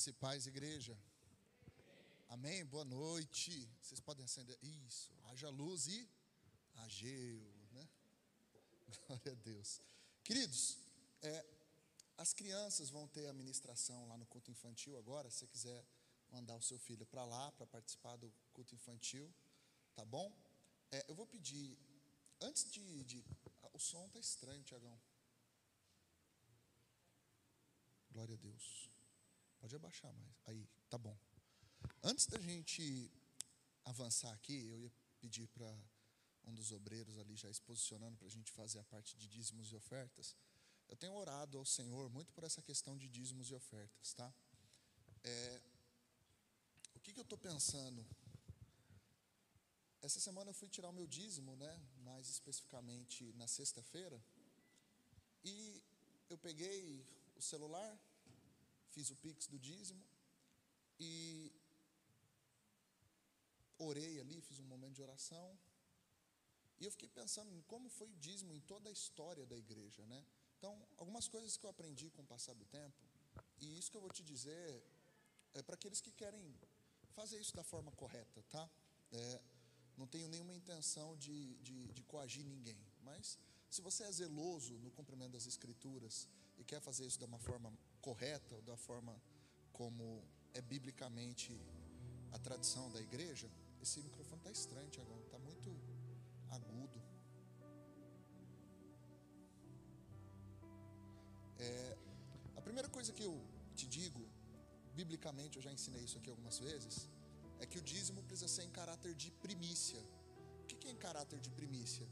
Graça e paz, igreja. Amém? Boa noite. Vocês podem acender. Isso. Haja luz e ageu, né? Glória a Deus. Queridos, é, as crianças vão ter a ministração lá no culto infantil agora. Se você quiser mandar o seu filho para lá para participar do culto infantil, tá bom? É, eu vou pedir, antes de, de. O som tá estranho, Tiagão. Glória a Deus. Pode abaixar mais. Aí, tá bom. Antes da gente avançar aqui, eu ia pedir para um dos obreiros ali já se posicionando para a gente fazer a parte de dízimos e ofertas. Eu tenho orado ao Senhor muito por essa questão de dízimos e ofertas, tá? É, o que, que eu estou pensando? Essa semana eu fui tirar o meu dízimo, né? Mais especificamente na sexta-feira. E eu peguei o celular, fiz o pix do dízimo e orei ali, fiz um momento de oração. E eu fiquei pensando em como foi o dízimo em toda a história da igreja, né? Então, algumas coisas que eu aprendi com o passar do tempo, e isso que eu vou te dizer é para aqueles que querem fazer isso da forma correta, tá? É, não tenho nenhuma intenção de, de, de coagir ninguém, mas se você é zeloso no cumprimento das escrituras e quer fazer isso de uma forma correta, ou da forma como é biblicamente a tradição da igreja, esse microfone está estranho, Tiagão, está muito agudo. É, a primeira coisa que eu te digo, biblicamente, eu já ensinei isso aqui algumas vezes, é que o dízimo precisa ser em caráter de primícia. O que é em caráter de primícia?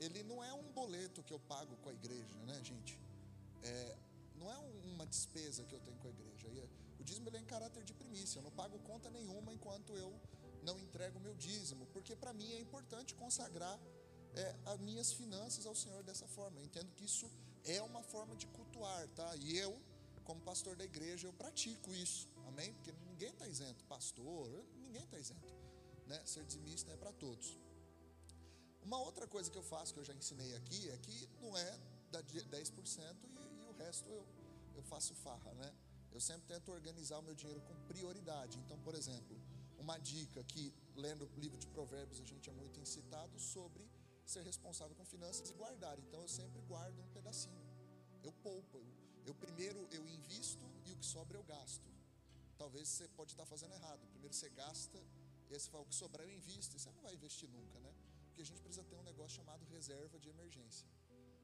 Ele não é um boleto que eu pago com a igreja, né, gente? É, não é uma despesa que eu tenho com a igreja. É, o dízimo é em caráter de primícia. Eu não pago conta nenhuma enquanto eu não entrego o meu dízimo, porque para mim é importante consagrar é, as minhas finanças ao Senhor dessa forma. Eu entendo que isso é uma forma de cultuar, tá? E eu, como pastor da igreja, eu pratico isso, amém? Porque ninguém está isento, pastor, ninguém está isento, né? Ser dizimista é para todos. Uma outra coisa que eu faço, que eu já ensinei aqui, é que não é da 10% e resto eu, eu faço farra, né? Eu sempre tento organizar o meu dinheiro com prioridade. Então, por exemplo, uma dica que, lendo o livro de Provérbios, a gente é muito incitado sobre ser responsável com finanças e guardar. Então, eu sempre guardo um pedacinho. Eu poupo. Eu, eu primeiro eu invisto e o que sobra eu gasto. Talvez você pode estar fazendo errado. Primeiro você gasta e aí você fala, o que sobrar eu invisto. E você não vai investir nunca, né? Porque a gente precisa ter um negócio chamado reserva de emergência.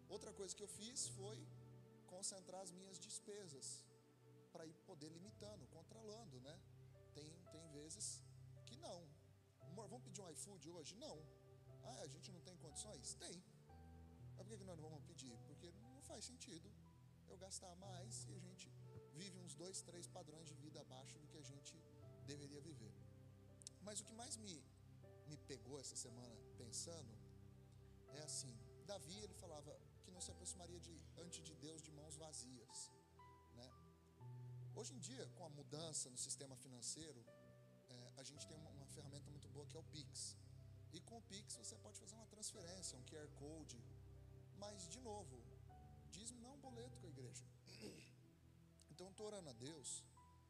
Outra coisa que eu fiz foi concentrar as minhas despesas para ir poder limitando, controlando, né? Tem, tem vezes que não. Amor, vamos pedir um iFood hoje? Não. Ah, a gente não tem condições? Tem. Mas por que, que nós não vamos pedir? Porque não faz sentido eu gastar mais e a gente vive uns dois, três padrões de vida abaixo do que a gente deveria viver. Mas o que mais me, me pegou essa semana pensando é assim: Davi ele falava, não se aproximaria de, ante de Deus de mãos vazias. Né? Hoje em dia, com a mudança no sistema financeiro, é, a gente tem uma, uma, ferramenta muito boa que é o Pix. E com o Pix você pode fazer uma transferência, um QR Code. Mas, de novo, dízimo não é um boleto com a igreja. Então, estou orando a Deus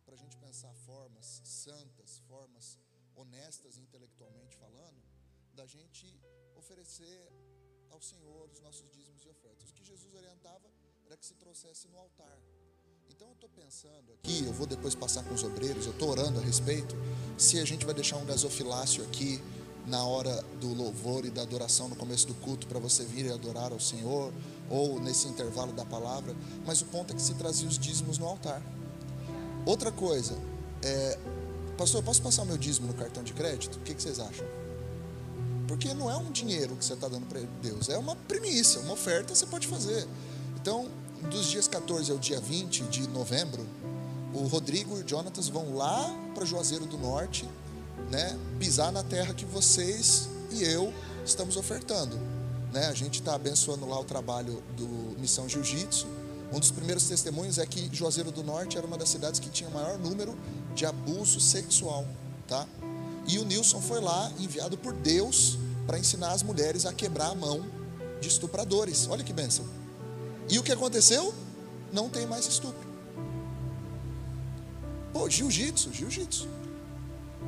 para a gente pensar formas santas, formas honestas intelectualmente falando, da gente oferecer ao Senhor os nossos dízimos e ofertas. O que Jesus orientava era que se trouxesse no altar. Então eu estou pensando aqui, eu vou depois passar com os obreiros, eu estou orando a respeito, se a gente vai deixar um gasofilácio aqui na hora do louvor e da adoração no começo do culto para você vir e adorar ao Senhor, ou nesse intervalo da palavra, mas o ponto é que se trazia os dízimos no altar. Outra coisa, é, pastor, eu posso passar o meu dízimo no cartão de crédito? O que, que vocês acham? Porque não é um dinheiro que você está dando para Deus, é uma primícia, uma oferta você pode fazer. Então, dos dias 14 ao dia 20 de novembro, o Rodrigo e o Jonatas vão lá para Juazeiro do Norte, né, pisar na terra que vocês e eu estamos ofertando. Né? A gente está abençoando lá o trabalho do Missão Jiu-Jitsu. Um dos primeiros testemunhos é que Juazeiro do Norte era uma das cidades que tinha o maior número de abuso sexual, tá? E o Nilson foi lá, enviado por Deus, para ensinar as mulheres a quebrar a mão de estupradores. Olha que bênção. E o que aconteceu? Não tem mais estupro. Pô, jiu-jitsu, jiu-jitsu.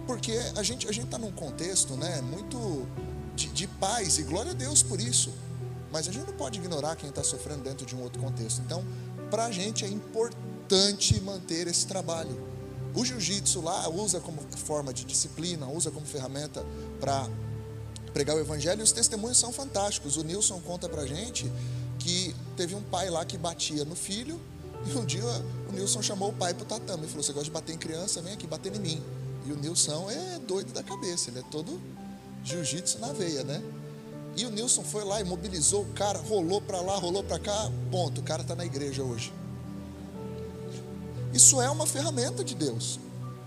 Porque a gente a gente está num contexto, né, muito de, de paz e glória a Deus por isso. Mas a gente não pode ignorar quem está sofrendo dentro de um outro contexto. Então, para a gente é importante manter esse trabalho. O jiu-jitsu lá usa como forma de disciplina, usa como ferramenta para pregar o evangelho e os testemunhos são fantásticos. O Nilson conta pra gente que teve um pai lá que batia no filho e um dia o Nilson chamou o pai pro tatame e falou: Você gosta de bater em criança? Vem aqui bater em mim. E o Nilson é doido da cabeça, ele é todo jiu-jitsu na veia, né? E o Nilson foi lá e mobilizou o cara, rolou para lá, rolou para cá, ponto, o cara está na igreja hoje. Isso é uma ferramenta de Deus.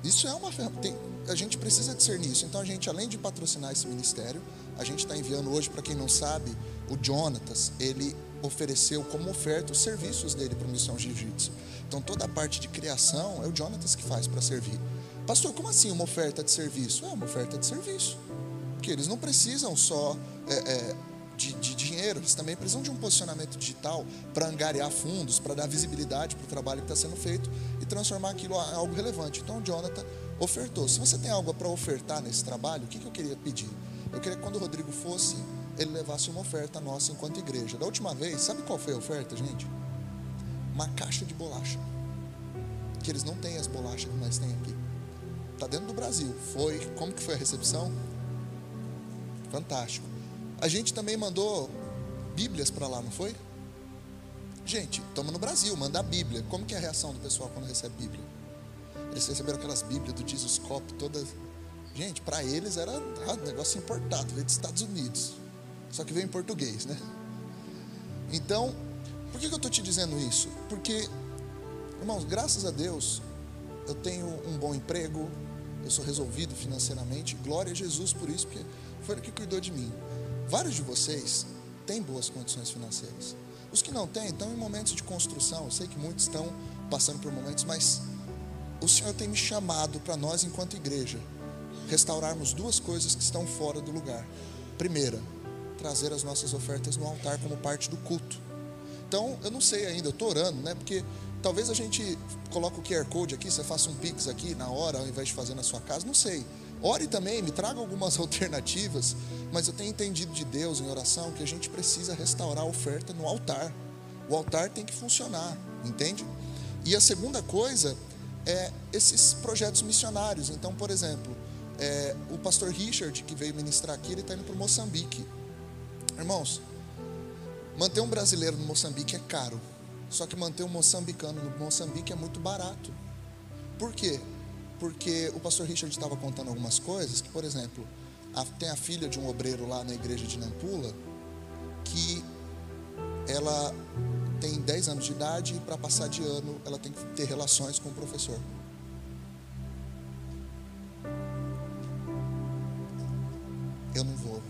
Isso é uma ferramenta. a gente precisa discernir isso. Então a gente, além de patrocinar esse ministério, a gente está enviando hoje, para quem não sabe, o Jonatas, ele ofereceu como oferta os serviços dele para a Missão Jiu-Jitsu. Então toda a parte de criação é o Jonatas que faz para servir. Pastor, como assim uma oferta de serviço? É uma oferta de serviço. Porque eles não precisam só é, é, de, de, dinheiro, eles também precisam de um posicionamento digital para angariar fundos, para dar visibilidade para o trabalho que está sendo feito e transformar aquilo em algo relevante. Então o Jonathan ofertou. Se você tem algo para ofertar nesse trabalho, o que, que eu queria pedir? Eu queria que quando o Rodrigo fosse, ele levasse uma oferta nossa enquanto igreja. Da última vez, sabe qual foi a oferta, gente? Uma caixa de bolacha. Que eles não têm as bolachas que nós temos aqui. Está dentro do Brasil. Foi. Como que foi a recepção? Fantástico. A gente também mandou Bíblias para lá, não foi? Gente, estamos no Brasil, manda a Bíblia. Como que é a reação do pessoal quando recebe Bíblia? Eles receberam aquelas Bíblias do Jesus Cop, todas. Gente, para eles era um negócio importado, veio dos Estados Unidos. Só que veio em português, né? Então, por que, que eu estou te dizendo isso? Porque, irmãos, graças a Deus, eu tenho um bom emprego, eu sou resolvido financeiramente. Glória a Jesus por isso, porque foi ele que cuidou de mim. Vários de vocês têm boas condições financeiras. Os que não têm estão em momentos de construção. Eu sei que muitos estão passando por momentos, mas o Senhor tem me chamado para nós, enquanto igreja, restaurarmos duas coisas que estão fora do lugar. Primeira, trazer as nossas ofertas no altar como parte do culto. Então, eu não sei ainda, eu estou orando, né? Porque talvez a gente coloque o QR Code aqui, você faça um Pix aqui na hora, ao invés de fazer na sua casa, não sei. Ore também, me traga algumas alternativas, mas eu tenho entendido de Deus em oração que a gente precisa restaurar a oferta no altar. O altar tem que funcionar, entende? E a segunda coisa é esses projetos missionários. Então, por exemplo, é, o pastor Richard, que veio ministrar aqui, ele está indo para Moçambique. Irmãos, manter um brasileiro no Moçambique é caro. Só que manter um moçambicano no Moçambique é muito barato. Por quê? Porque o pastor Richard estava contando algumas coisas, que, por exemplo, a, tem a filha de um obreiro lá na igreja de Nampula, que ela tem 10 anos de idade e para passar de ano ela tem que ter relações com o professor. Eu não vou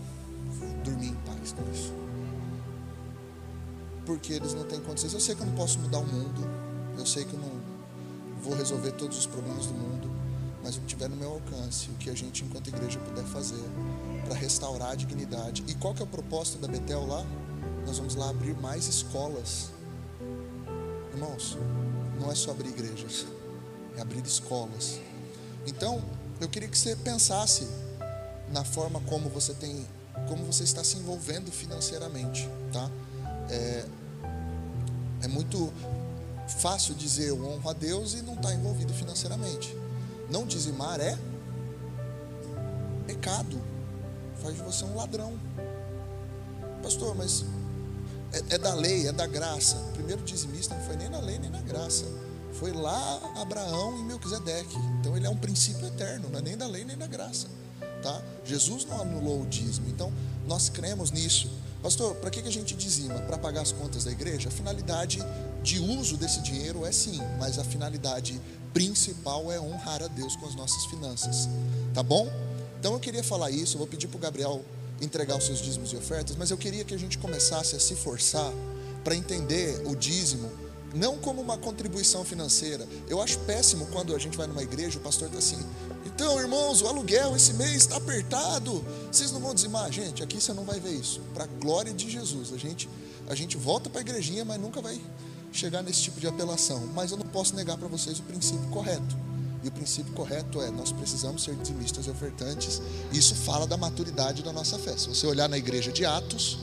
dormir em paz com isso. Porque eles não têm condições. Eu sei que eu não posso mudar o mundo. Eu sei que eu não vou resolver todos os problemas do mundo. Mas o que tiver no meu alcance, o que a gente, enquanto igreja, puder fazer para restaurar a dignidade. E qual que é a proposta da Betel lá? Nós vamos lá abrir mais escolas. Irmãos, não é só abrir igrejas, é abrir escolas. Então, eu queria que você pensasse na forma como você tem como você está se envolvendo financeiramente, tá? É, é muito fácil dizer eu honro a Deus e não estar tá envolvido financeiramente. Não dizimar é pecado, faz de você um ladrão. Pastor, mas é, é da lei, é da graça. O primeiro dizimista não foi nem na lei nem na graça. Foi lá Abraão e Melquisedeque. Então ele é um princípio eterno, não é nem da lei nem da graça. Tá? Jesus não anulou o dízimo, então nós cremos nisso. Pastor, para que a gente dizima? Para pagar as contas da igreja? A finalidade de uso desse dinheiro é sim, mas a finalidade principal é honrar a Deus com as nossas finanças. Tá bom? Então eu queria falar isso, eu vou pedir para o Gabriel entregar os seus dízimos e ofertas, mas eu queria que a gente começasse a se forçar para entender o dízimo não como uma contribuição financeira. Eu acho péssimo quando a gente vai numa igreja, o pastor está assim, então, irmãos, o aluguel esse mês está apertado. Vocês não vão dizimar, gente. Aqui você não vai ver isso. Para a glória de Jesus, a gente a gente volta para a igrejinha, mas nunca vai chegar nesse tipo de apelação. Mas eu não posso negar para vocês o princípio correto. E o princípio correto é: nós precisamos ser dizimistas e ofertantes. Isso fala da maturidade da nossa fé. Se você olhar na igreja de Atos,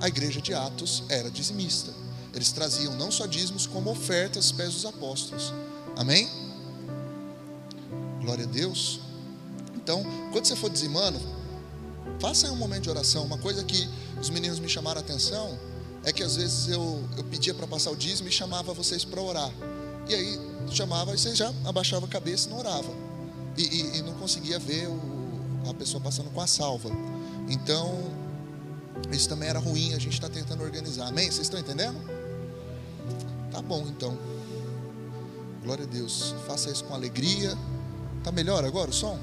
a igreja de Atos era dizimista. Eles traziam não só dízimos, como ofertas aos pés dos apóstolos. Amém? Glória a Deus. Então, quando você for dizimando, faça um momento de oração. Uma coisa que os meninos me chamaram a atenção é que às vezes eu, eu pedia para passar o dízimo e chamava vocês para orar. E aí chamava e vocês já abaixavam a cabeça e não oravam. E, e, e não conseguia ver o, a pessoa passando com a salva. Então, isso também era ruim, a gente está tentando organizar. Amém? Vocês estão entendendo? Tá bom então. Glória a Deus. Faça isso com alegria. Tá melhor agora o som?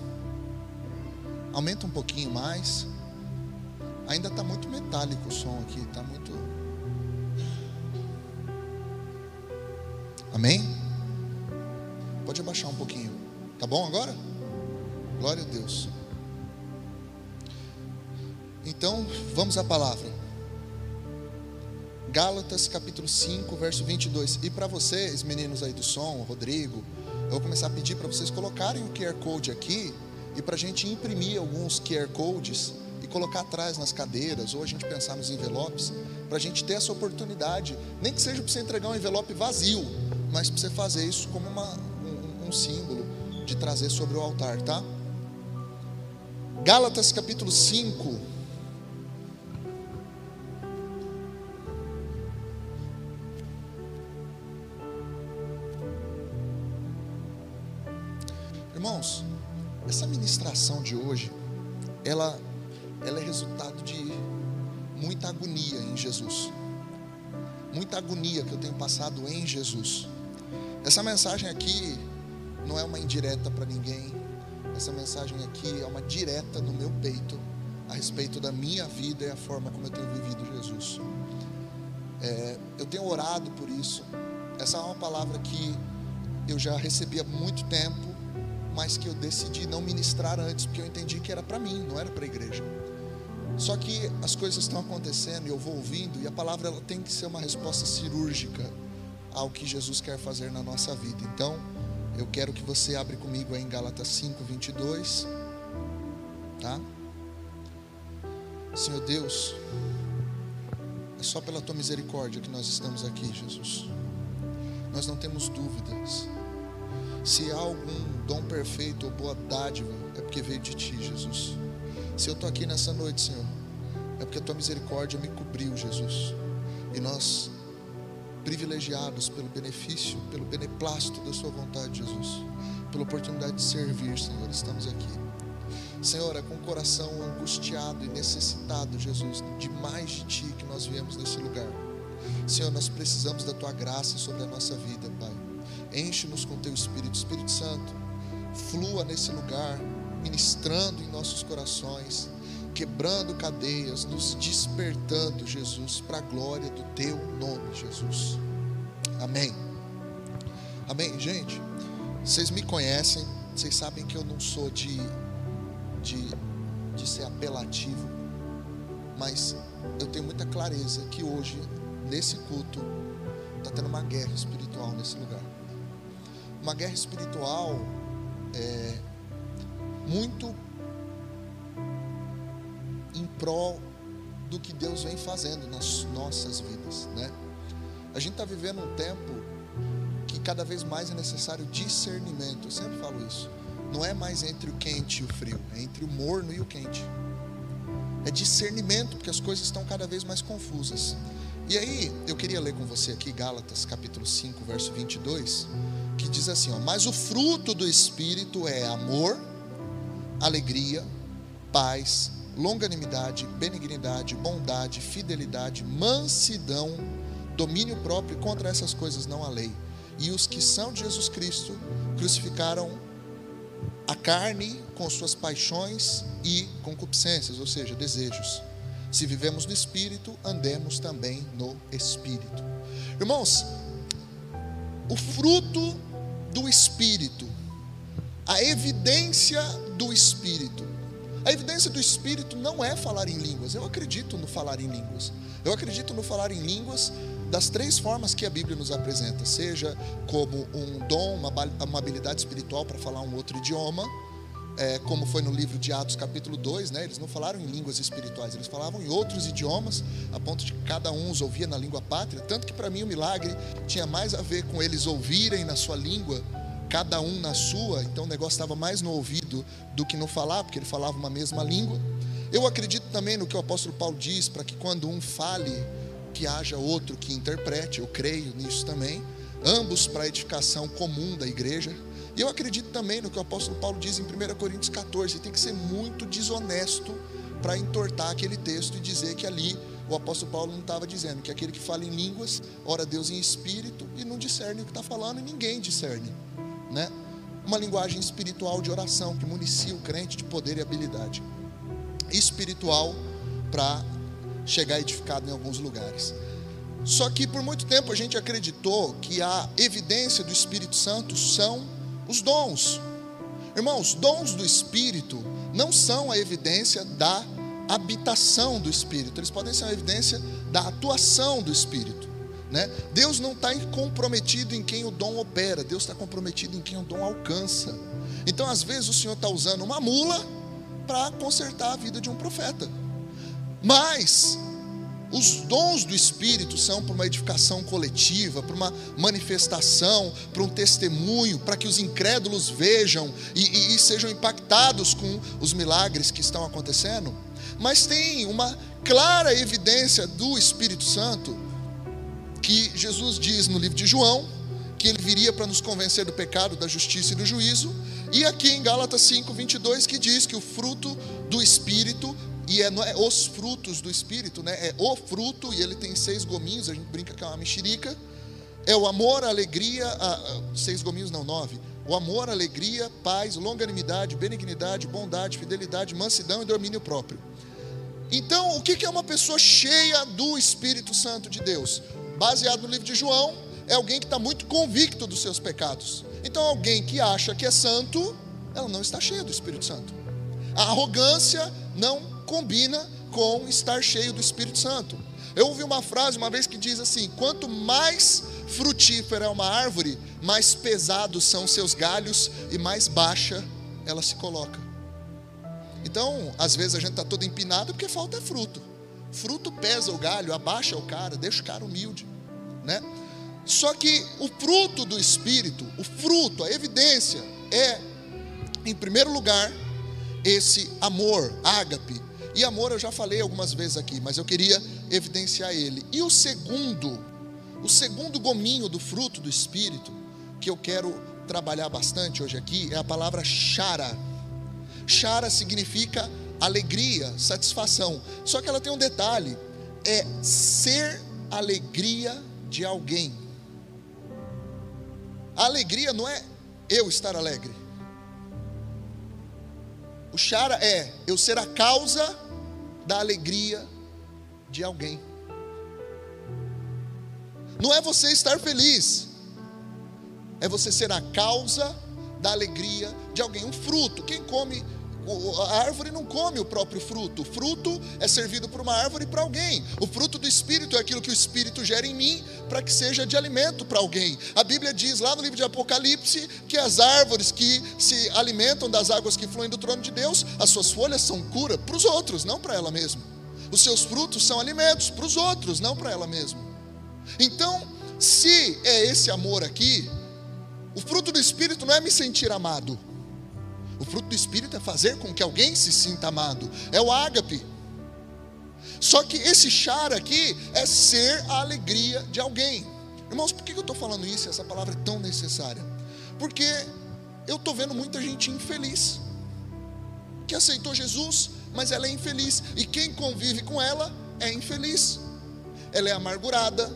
Aumenta um pouquinho mais. Ainda está muito metálico o som aqui, está muito. Amém? Pode abaixar um pouquinho. Tá bom agora? Glória a Deus. Então, vamos à palavra. Gálatas capítulo 5, verso 22. E para vocês, meninos aí do som, Rodrigo, eu vou começar a pedir para vocês colocarem o QR Code aqui e para a gente imprimir alguns QR Codes e colocar atrás nas cadeiras, ou a gente pensar nos envelopes, para a gente ter essa oportunidade, nem que seja para você entregar um envelope vazio, mas para você fazer isso como uma, um, um símbolo de trazer sobre o altar, tá? Gálatas capítulo 5, Irmãos, essa ministração de hoje, ela, ela é resultado de muita agonia em Jesus. Muita agonia que eu tenho passado em Jesus. Essa mensagem aqui não é uma indireta para ninguém. Essa mensagem aqui é uma direta no meu peito a respeito da minha vida e a forma como eu tenho vivido Jesus. É, eu tenho orado por isso. Essa é uma palavra que eu já recebi há muito tempo mas que eu decidi não ministrar antes, porque eu entendi que era para mim, não era para a igreja. Só que as coisas estão acontecendo e eu vou ouvindo, e a palavra ela tem que ser uma resposta cirúrgica ao que Jesus quer fazer na nossa vida. Então, eu quero que você abra comigo em Gálatas 5, 22. Tá? Senhor Deus, é só pela tua misericórdia que nós estamos aqui, Jesus. Nós não temos dúvidas se há algum dom perfeito ou boa dádiva, é porque veio de ti, Jesus. Se eu estou aqui nessa noite, Senhor, é porque a tua misericórdia me cobriu, Jesus. E nós, privilegiados pelo benefício, pelo beneplácito da Sua vontade, Jesus, pela oportunidade de servir, Senhor, estamos aqui. Senhor, é com o coração angustiado e necessitado, Jesus, de mais de Ti que nós viemos nesse lugar. Senhor, nós precisamos da Tua graça sobre a nossa vida, Pai. Enche-nos com teu Espírito, Espírito Santo. Flua nesse lugar, ministrando em nossos corações, quebrando cadeias, nos despertando, Jesus, para a glória do teu nome, Jesus. Amém. Amém, gente. Vocês me conhecem, vocês sabem que eu não sou de, de, de ser apelativo, mas eu tenho muita clareza que hoje, nesse culto, está tendo uma guerra espiritual nesse lugar uma guerra espiritual é, muito prol do que Deus vem fazendo nas nossas vidas, né? A gente está vivendo um tempo que cada vez mais é necessário discernimento. Eu sempre falo isso. Não é mais entre o quente e o frio, é entre o morno e o quente. É discernimento, porque as coisas estão cada vez mais confusas. E aí, eu queria ler com você aqui Gálatas capítulo 5, verso 22 que diz assim: ó, Mas o fruto do Espírito é amor, alegria, paz, longanimidade, benignidade, bondade, fidelidade, mansidão, domínio próprio, contra essas coisas não há lei. E os que são de Jesus Cristo crucificaram a carne com suas paixões e concupiscências, ou seja, desejos. Se vivemos no Espírito, andemos também no Espírito. Irmãos, o fruto do Espírito, a evidência do Espírito. A evidência do Espírito não é falar em línguas. Eu acredito no falar em línguas. Eu acredito no falar em línguas das três formas que a Bíblia nos apresenta, seja como um dom, uma, habilidade espiritual para falar um outro idioma, é, como foi no livro de Atos, capítulo 2, né? eles não falaram em línguas espirituais, eles falavam em outros idiomas, a ponto de que cada um os ouvia na língua pátria. Tanto que para mim o milagre tinha mais a ver com eles ouvirem na sua língua, cada um na sua, então o negócio estava mais no ouvido do que no falar, porque ele falava uma mesma língua. Eu acredito também no que o apóstolo Paulo diz, para que quando um fale, que haja outro que interprete, eu creio nisso também, ambos para a edificação comum da igreja. E eu acredito também no que o apóstolo Paulo diz em 1 Coríntios 14: tem que ser muito desonesto para entortar aquele texto e dizer que ali o apóstolo Paulo não estava dizendo que aquele que fala em línguas ora Deus em espírito e não discerne o que está falando e ninguém discerne, né? Uma linguagem espiritual de oração que municia o crente de poder e habilidade espiritual para chegar edificado em alguns lugares. Só que por muito tempo a gente acreditou que a evidência do Espírito Santo são os dons. Irmãos, dons do Espírito não são a evidência da habitação do Espírito, eles podem ser a evidência da atuação do Espírito. Né? Deus não está comprometido em quem o dom opera, Deus está comprometido em quem o dom alcança. Então, às vezes, o Senhor está usando uma mula para consertar a vida de um profeta. Mas os dons do Espírito são para uma edificação coletiva, para uma manifestação, para um testemunho, para que os incrédulos vejam e, e, e, sejam impactados com os milagres que estão acontecendo. Mas tem uma clara evidência do Espírito Santo, que Jesus diz no livro de João, que ele viria para nos convencer do pecado, da justiça e do juízo, e aqui em Gálatas 5, 22, que diz que o fruto do Espírito e é, é os frutos do Espírito, né? É o fruto, e ele tem seis gominhos, a gente brinca que é uma mexerica. É o amor, a alegria, a, a, seis gominhos não, nove. O amor, alegria, paz, longanimidade, benignidade, bondade, fidelidade, mansidão e domínio próprio. Então, o que é uma pessoa cheia do Espírito Santo de Deus? Baseado no livro de João, é alguém que está muito convicto dos seus pecados. Então, alguém que acha que é santo, ela não está cheia do Espírito Santo. A arrogância não combina com estar cheio do Espírito Santo. Eu ouvi uma frase uma vez que diz assim: quanto mais frutífera é uma árvore, mais pesados são seus galhos e mais baixa ela se coloca. Então, às vezes a gente está todo empinado porque falta fruto. Fruto pesa o galho, abaixa o cara, deixa o cara humilde, né? Só que o fruto do Espírito, o fruto, a evidência, é, em primeiro lugar, esse amor, ágape, e amor eu já falei algumas vezes aqui, mas eu queria evidenciar ele. E o segundo, o segundo gominho do fruto do Espírito, que eu quero trabalhar bastante hoje aqui, é a palavra chara. Chara significa alegria, satisfação. Só que ela tem um detalhe: é ser alegria de alguém. A alegria não é eu estar alegre. O chara é eu ser a causa da alegria de alguém. Não é você estar feliz, é você ser a causa da alegria de alguém. Um fruto, quem come a árvore não come o próprio fruto. O fruto é servido por uma árvore para alguém. O fruto do Espírito é aquilo que o Espírito gera em mim para que seja de alimento para alguém. A Bíblia diz lá no livro de Apocalipse que as árvores que se alimentam das águas que fluem do trono de Deus, as suas folhas são cura para os outros, não para ela mesma. Os seus frutos são alimentos para os outros, não para ela mesma. Então, se é esse amor aqui, o fruto do Espírito não é me sentir amado. O fruto do Espírito é fazer com que alguém se sinta amado. É o ágape. Só que esse char aqui é ser a alegria de alguém. Irmãos, por que eu estou falando isso? Essa palavra é tão necessária. Porque eu estou vendo muita gente infeliz. Que aceitou Jesus, mas ela é infeliz. E quem convive com ela é infeliz. Ela é amargurada,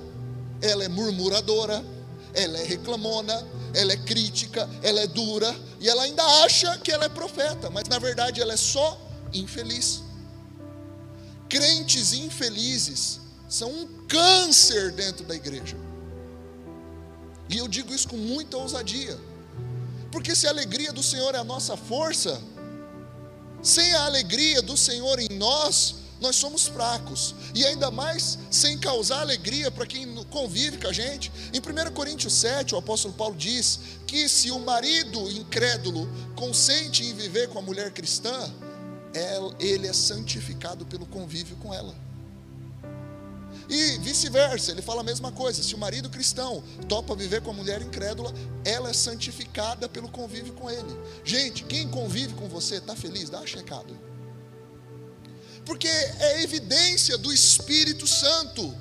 ela é murmuradora, ela é reclamona, ela é crítica, ela é dura, e ela ainda acha que ela é profeta, mas na verdade ela é só infeliz. Crentes infelizes são um câncer dentro da igreja. E eu digo isso com muita ousadia. Porque se a alegria do Senhor é a nossa força, sem a alegria do Senhor em nós, nós somos fracos. E ainda mais sem causar alegria para quem convive com a gente. Em 1 Coríntios 7, o apóstolo Paulo diz que se o marido incrédulo consente em viver com a mulher cristã, ele é santificado pelo convívio com ela. E vice-versa, ele fala a mesma coisa. Se o marido cristão topa viver com a mulher incrédula, ela é santificada pelo convívio com ele. Gente, quem convive com você está feliz? Dá uma checada. Porque é evidência do Espírito Santo.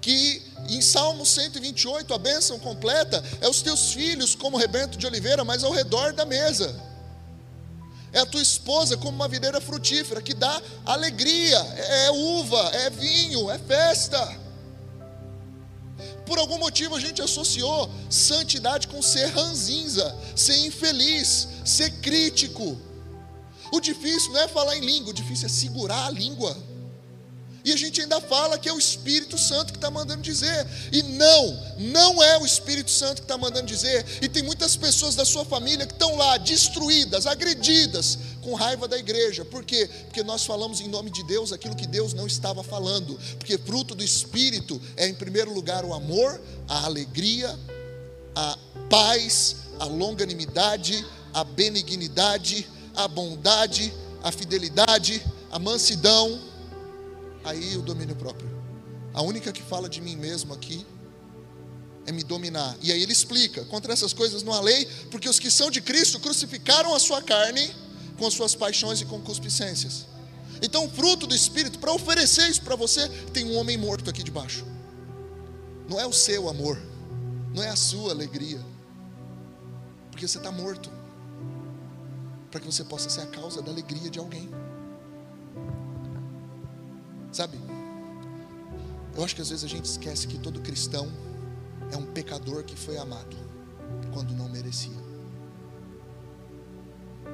Que em Salmo 128, a bênção completa é os teus filhos como rebento de oliveira, mas ao redor da mesa. É a tua esposa como uma videira frutífera que dá alegria, é uva, é vinho, é festa. Por algum motivo a gente associou santidade com ser ranzinza, ser infeliz, ser crítico. O difícil não é falar em língua, o difícil é segurar a língua. E a gente ainda fala que é o Espírito Santo que está mandando dizer. E não, não é o Espírito Santo que está mandando dizer. E tem muitas pessoas da sua família que estão lá destruídas, agredidas, com raiva da igreja. Por quê? Porque nós falamos em nome de Deus aquilo que Deus não estava falando. Porque fruto do Espírito é, em primeiro lugar, o amor, a alegria, a paz, a longanimidade, a benignidade, a bondade, a fidelidade, a mansidão aí o domínio próprio. A única que fala de mim mesmo aqui é me dominar. E aí ele explica: contra essas coisas não há lei, porque os que são de Cristo crucificaram a sua carne com as suas paixões e concupiscências. Então, o fruto do Espírito, para oferecer isso para você, tem um homem morto aqui debaixo. Não é o seu amor, não é a sua alegria, porque você está morto, para que você possa ser a causa da alegria de alguém. Sabe? Eu acho que às vezes a gente esquece que todo cristão é um pecador que foi amado quando não merecia.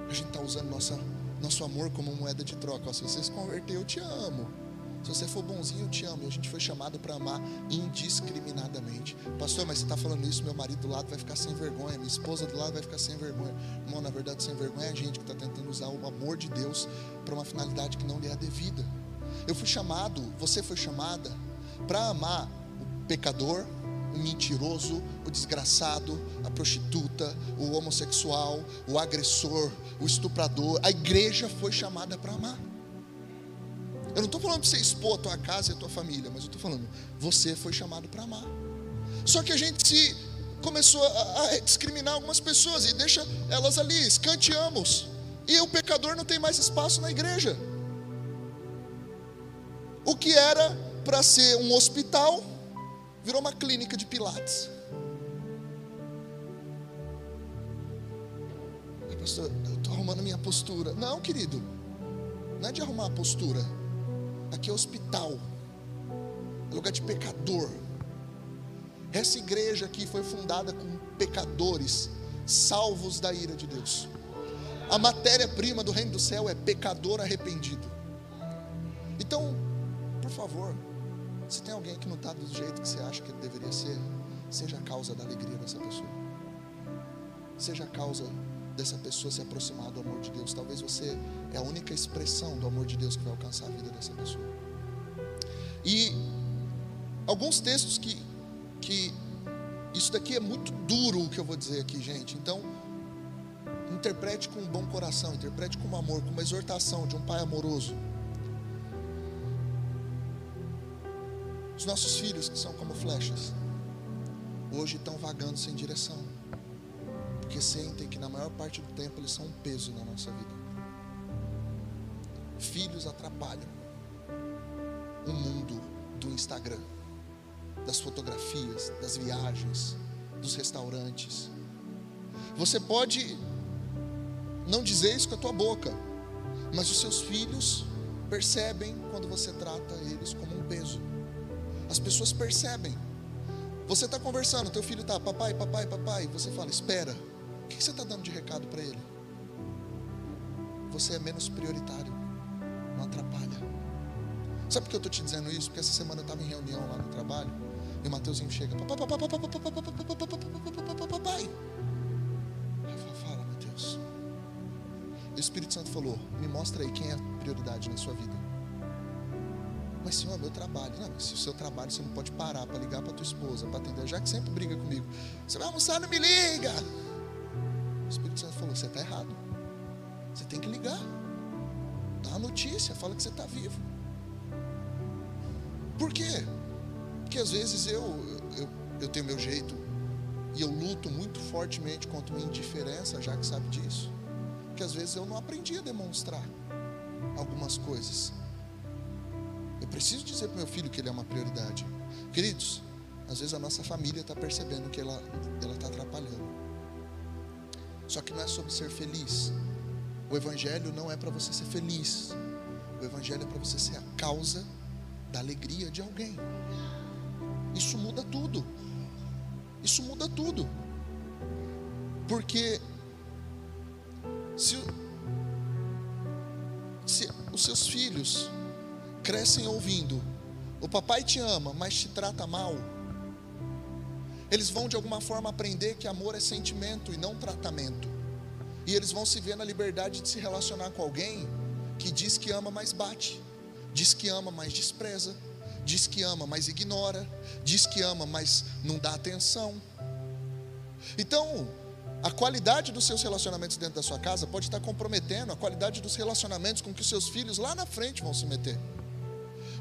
A gente está usando nossa, nosso amor como moeda de troca. se você se converter, eu te amo. Se você for bonzinho, eu te amo. E a gente foi chamado para amar indiscriminadamente. Pastor, mas você está falando isso, meu marido do lado vai ficar sem vergonha, minha esposa do lado vai ficar sem vergonha. Irmão, na verdade, sem vergonha é a gente que está tentando usar o amor de Deus para uma finalidade que não lhe é devida. Eu fui chamado, você foi chamada para amar o pecador, o mentiroso, o desgraçado, a prostituta, o homossexual, o agressor, o estuprador. A igreja foi chamada para amar. Eu não estou falando para você expor a tua casa e a tua família, mas eu estou falando, você foi chamado para amar. Só que a gente se começou a, discriminar algumas pessoas e deixa elas ali, escanteamos. E o pecador não tem mais espaço na igreja. O que era para ser um hospital virou uma clínica de pilates. pastor, eu estou arrumando minha postura. Não, querido, não é de arrumar a postura. Aqui é hospital, é lugar de pecador. Essa igreja aqui foi fundada com pecadores, salvos da ira de Deus. A matéria-prima do reino do céu é pecador arrependido. Então, por favor, se tem alguém que não está do jeito que você acha que ele deveria ser, seja a causa da alegria dessa pessoa. Seja a causa dessa pessoa se aproximar do amor de Deus. Talvez você é a única expressão do amor de Deus que vai alcançar a vida dessa pessoa. E alguns textos que, que isso daqui é muito duro o que eu vou dizer aqui, gente. Então, interprete com um bom coração, interprete com amor, com uma exortação de um pai amoroso. Os nossos filhos, que são como flechas, hoje estão vagando sem direção, porque sentem que na maior parte do tempo eles são um peso na nossa vida. Filhos atrapalham o mundo do Instagram, das fotografias, das viagens, dos restaurantes. Você pode não dizer isso com a tua boca, mas os seus filhos percebem quando você trata eles como um peso. As pessoas percebem. Você está conversando, teu filho está, papai, papai, papai. Você fala, espera. O que você está dando de recado para ele? Você é menos prioritário. Não atrapalha. Sabe por que eu estou te dizendo isso? Porque essa semana eu estava em reunião lá no trabalho e o Mateuzinho chega, papai, fala, Mateus. O Espírito Santo falou, me mostra aí quem é a prioridade na sua vida. assim, ó, meu trabalho. Não, se o seu trabalho você não pode parar para ligar para tua esposa, para atender, já que sempre briga comigo. Você vai almoçar, não me liga. O Espírito Santo falou: você está errado. Você tem que ligar. Dá uma notícia, fala que você está vivo. Por quê? Porque às vezes eu, eu, eu tenho meu jeito e eu luto muito fortemente contra minha indiferença, já que sabe disso. Porque às vezes eu não aprendi a demonstrar algumas coisas. Eu preciso dizer para meu filho que ele é uma prioridade. Queridos, às vezes a nossa família está percebendo que ela está atrapalhando. Só que não é sobre ser feliz. O Evangelho não é para você ser feliz. O Evangelho é para você ser a causa da alegria de alguém. Isso muda tudo. Isso muda tudo. Porque se, se os seus filhos crescem ouvindo: o papai te ama, mas te trata mal. Eles vão de alguma forma aprender que amor é sentimento e não tratamento. E eles vão se ver na liberdade de se relacionar com alguém que diz que ama, mas bate, diz que ama, mas despreza, diz que ama, mas ignora, diz que ama, mas não dá atenção. Então, a qualidade dos seus relacionamentos dentro da sua casa pode estar comprometendo a qualidade dos relacionamentos com que os seus filhos lá na frente vão se meter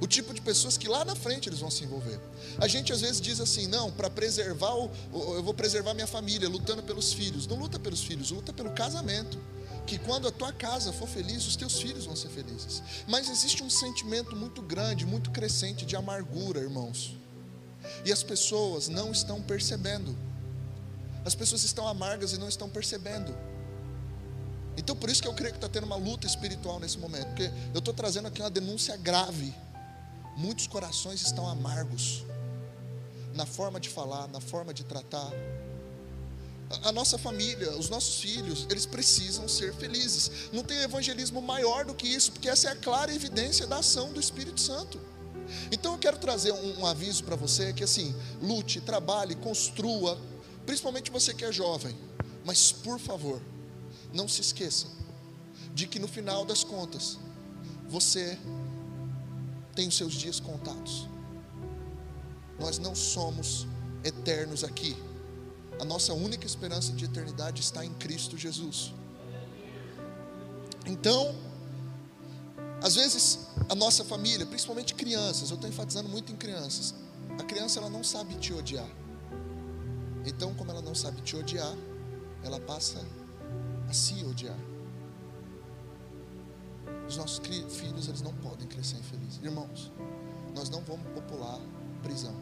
o tipo de pessoas que lá na frente eles vão se envolver. A gente às vezes diz assim: não, para preservar, o, eu vou preservar minha família, lutando pelos filhos. Não luta pelos filhos, luta pelo casamento. Que quando a tua casa for feliz, os teus filhos vão ser felizes. Mas existe um sentimento muito grande, muito crescente de amargura, irmãos. E as pessoas não estão percebendo. As pessoas estão amargas e não estão percebendo. Então, por isso que eu creio que está tendo uma luta espiritual nesse momento, porque eu estou trazendo aqui uma denúncia grave Muitos corações estão amargos na forma de falar, na forma de tratar. A nossa família, os nossos filhos, eles precisam ser felizes. Não tem evangelismo maior do que isso, porque essa é a clara evidência da ação do Espírito Santo. Então eu quero trazer um, um aviso para você que assim, lute, trabalhe, construa, principalmente você que é jovem. Mas por favor, não se esqueça de que no final das contas, você tem os seus dias contados. Nós não somos eternos aqui. A nossa única esperança de eternidade está em Cristo Jesus. Então, às vezes a nossa família, principalmente crianças, eu estou enfatizando muito em crianças. A criança ela não sabe te odiar. Então, como ela não sabe te odiar, ela passa a se odiar. Os nossos filhos, eles não podem crescer infelizes. Irmãos, nós não vamos popular prisão.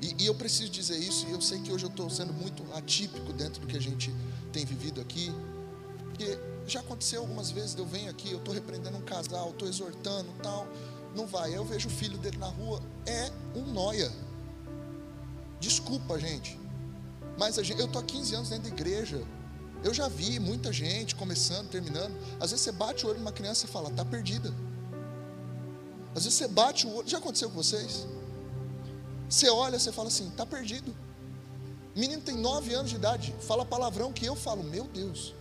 E, e eu preciso dizer isso, e eu sei que hoje eu estou sendo muito atípico dentro do que a gente tem vivido aqui, porque já aconteceu algumas vezes, eu venho aqui, eu estou repreendendo um casal, estou exortando tal, não vai. Eu vejo o filho dele na rua, é um noia. Desculpa, gente. Mas gente, eu estou há 15 anos dentro da igreja. Eu já vi muita gente começando, terminando. Às vezes você bate o olho numa criança e fala, está perdida. Às vezes você bate o olho, já aconteceu com vocês? Você olha, você fala assim, está perdido. Menino tem nove anos de idade, fala palavrão que eu falo, meu Deus.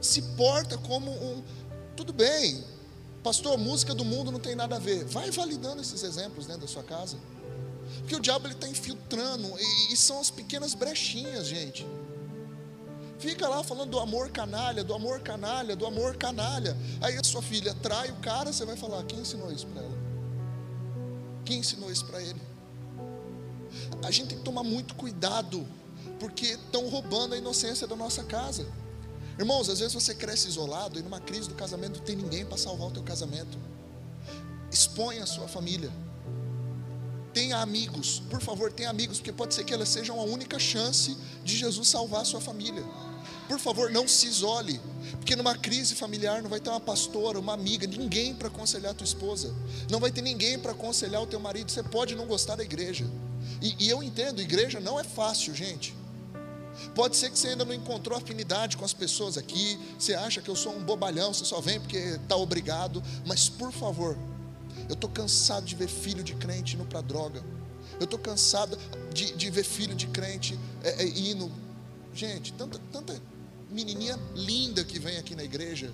Se porta como um. Tudo bem, pastor, música do mundo não tem nada a ver. Vai validando esses exemplos dentro da sua casa. Porque o diabo está infiltrando, e, e são as pequenas brechinhas, gente. Fica lá falando do amor canalha, do amor canalha, do amor canalha. Aí a sua filha trai o cara, você vai falar: quem ensinou isso para ela? Quem ensinou isso para ele? A gente tem que tomar muito cuidado, porque estão roubando a inocência da nossa casa. Irmãos, às vezes você cresce isolado e numa crise do casamento não tem ninguém para salvar o teu casamento. Expõe a sua família. Tenha amigos, por favor, tenha amigos, porque pode ser que elas sejam a única chance de Jesus salvar a sua família. Por favor, não se isole, porque numa crise familiar não vai ter uma pastora, uma amiga, ninguém para aconselhar a tua esposa, não vai ter ninguém para aconselhar o teu marido. Você pode não gostar da igreja, e, e eu entendo, igreja não é fácil, gente. Pode ser que você ainda não encontrou afinidade com as pessoas aqui, você acha que eu sou um bobalhão, você só vem porque está obrigado, mas por favor, eu estou cansado de ver filho de crente indo para droga, eu estou cansado de, de, ver filho de crente é, é, indo. Gente, tanta, tanta menininha linda que vem aqui na igreja,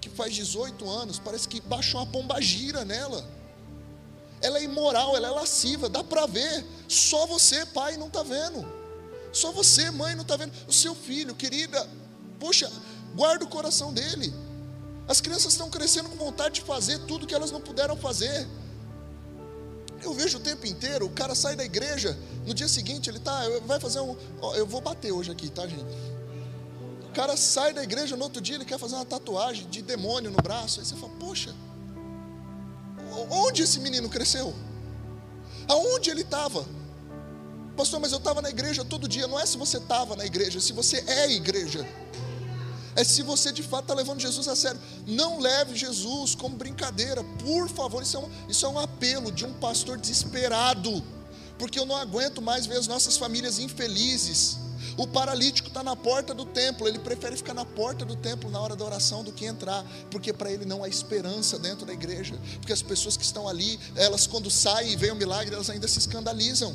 que faz 18 anos, parece que baixou uma pomba gira nela. ela é imoral, ela é lasciva, dá para ver. Só você, pai, não está vendo. Só você, mãe, não está vendo. O seu filho, querida, poxa, guarda o coração dele. As crianças estão crescendo com vontade de fazer tudo que elas não puderam fazer. Eu vejo o tempo inteiro, o cara sai da igreja, no dia seguinte ele tá, vai fazer um, ó, eu vou bater hoje aqui, tá, gente? O cara sai da igreja no outro dia, ele quer fazer uma tatuagem de demônio no braço. Aí você fala, poxa, onde esse menino cresceu? Aonde ele estava? Pastor, mas eu estava na igreja todo dia. Não é se você estava na igreja, se você é igreja é se você de fato está levando Jesus a sério. Não leve Jesus como brincadeira, por favor. Isso é, um, isso é um apelo de um pastor desesperado, porque eu não aguento mais ver as nossas famílias infelizes. O paralítico está na porta do templo, ele prefere ficar na porta do templo na hora da oração do que entrar, porque para ele não há esperança dentro da igreja, porque as pessoas que estão ali, elas quando saem e veem o milagre, elas ainda se escandalizam.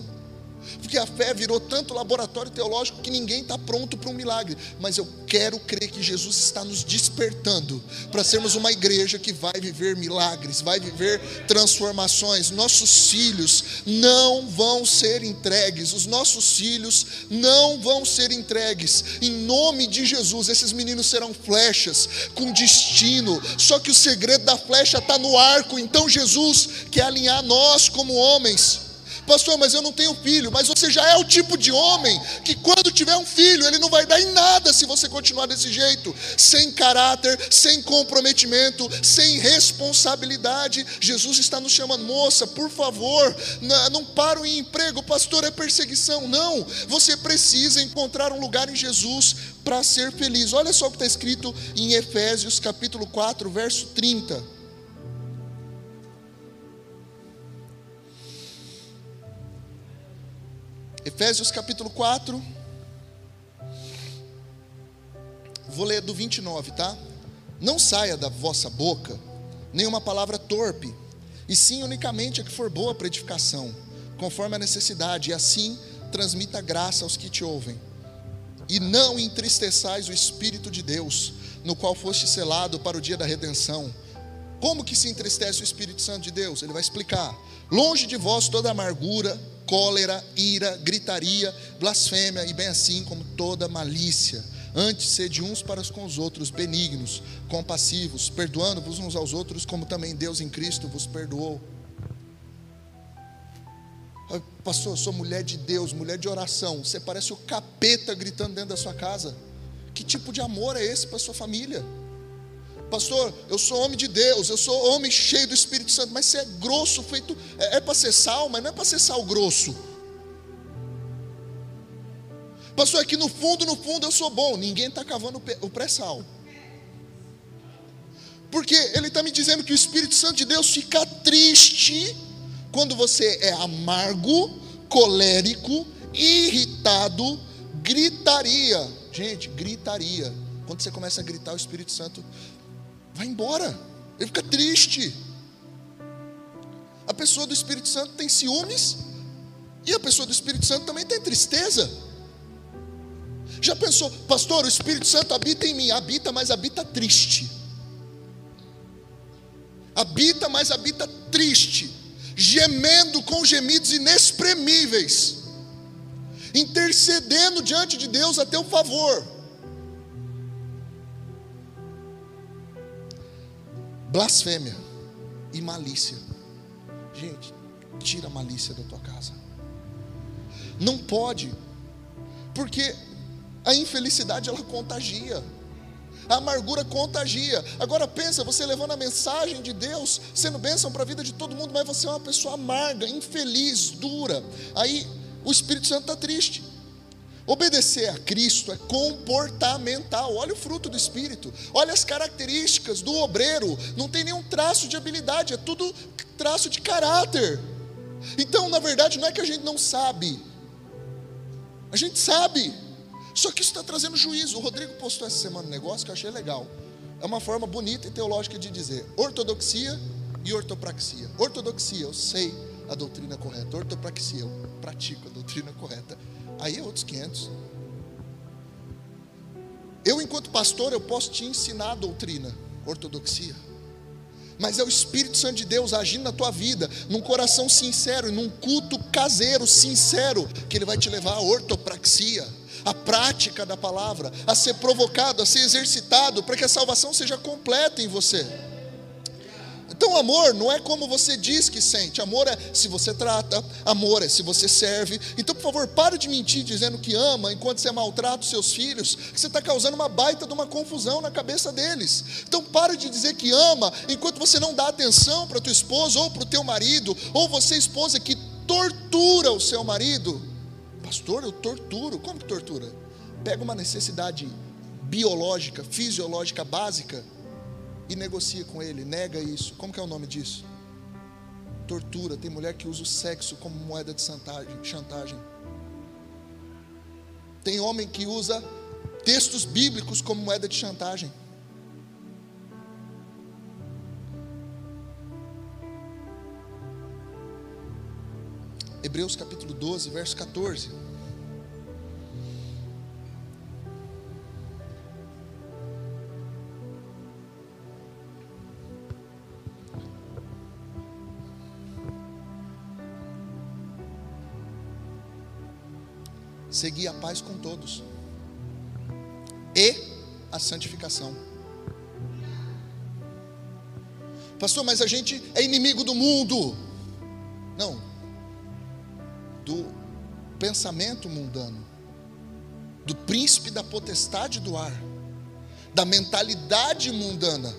Porque a fé virou tanto laboratório teológico que ninguém está pronto para um milagre. Mas eu quero crer que Jesus está nos despertando para sermos uma igreja que vai viver milagres, vai viver transformações. Nossos filhos não vão ser entregues, os nossos filhos não vão ser entregues. Em nome de Jesus, esses meninos serão flechas com destino. Só que o segredo da flecha está no arco. Então Jesus quer alinhar nós como homens Pastor, mas eu não tenho filho. Mas você já é o tipo de homem que, quando tiver um filho, ele não vai dar em nada se você continuar desse jeito, sem caráter, sem comprometimento, sem responsabilidade. Jesus está nos chamando, moça, por favor, não para o emprego, pastor, é perseguição. Não, você precisa encontrar um lugar em Jesus para ser feliz. Olha só o que está escrito em Efésios capítulo 4, verso 30. Efésios capítulo 4. Vou ler do 29, tá? Não saia da vossa boca nenhuma palavra torpe, e sim unicamente a que for boa para edificação, conforme a necessidade, e assim transmita graça aos que te ouvem. E não entristeçais o Espírito de Deus, no qual foste selado para o dia da redenção. Como que se entristece o Espírito Santo de Deus? Ele vai explicar. Longe de vós toda amargura, cólera, ira, gritaria, blasfêmia e bem assim como toda malícia. Antes, sede uns para com os outros benignos, compassivos, perdoando-vos uns aos outros, como também Deus em Cristo vos perdoou. Pastor, eu sou mulher de Deus, mulher de oração. Você parece o capeta gritando dentro da sua casa. Que tipo de amor é esse para sua família? Pastor, eu sou homem de Deus, eu sou homem cheio do Espírito Santo, mas você é grosso, feito. É, é para ser sal, mas não é para ser sal grosso. Pastor, aqui no fundo, no fundo eu sou bom. Ninguém está cavando o pré-sal. Porque ele está me dizendo que o Espírito Santo de Deus fica triste quando você é amargo, colérico, irritado, gritaria. Gente, gritaria. Quando você começa a gritar, o Espírito Santo vai embora. Ele fica triste. A pessoa do Espírito Santo tem ciúmes, e a pessoa do Espírito Santo também tem tristeza. Já pensou, pastor, o Espírito Santo habita em mim, habita, mas habita triste. Habita, mas habita triste, gemendo com gemidos inexprimíveis, intercedendo diante de Deus a teu favor. Blasfêmia e malícia. Gente, tira a malícia da tua casa. Não pode, porque a infelicidade ela contagia. A amargura contagia. Agora pensa, você levando a mensagem de Deus, sendo bênção para a vida de todo mundo, mas você é uma pessoa amarga, infeliz, dura. Aí o Espírito Santo está triste. Obedecer a Cristo é comportamental. Olha o fruto do Espírito. Olha as características do obreiro. Não tem nenhum traço de habilidade, é tudo traço de caráter. Então, na verdade, não é que a gente não sabe. A gente sabe. Só que isso está trazendo juízo. O Rodrigo postou essa semana um negócio que eu achei legal. É uma forma bonita e teológica de dizer ortodoxia e ortopraxia. Ortodoxia, eu sei a doutrina correta. Ortopraxia, eu pratico a doutrina correta. Aí é outros 500. Eu, enquanto pastor, eu posso te ensinar a doutrina, ortodoxia. mas é o Espírito Santo de Deus agindo na tua vida, num coração sincero, num culto caseiro, sincero, que Ele vai te levar à ortopraxia, à prática da palavra, a ser provocado, a ser exercitado, para que a salvação seja completa em você. Então, amor não é como você diz que sente. Amor é se você trata, amor é se você serve. Então, por favor, pare de mentir dizendo que ama enquanto você maltrata os seus filhos, que você está causando uma baita de uma confusão na cabeça deles. Então, pare de dizer que ama enquanto você não dá atenção para tua esposa ou para o teu marido, ou você, esposa, que tortura o seu marido. Pastor, eu torturo. Como que tortura? Pega uma necessidade biológica, fisiológica básica e negocia com ele, nega isso. Como que é o nome disso? Tortura. Tem mulher que usa o sexo como moeda de chantagem. Tem homem que usa textos bíblicos como moeda de chantagem. Hebreus capítulo 12, verso 14. Seguir a paz com todos e a santificação. Pastor, mas a gente é inimigo do mundo. Não. Do pensamento mundano, do príncipe da potestade do ar, da mentalidade mundana.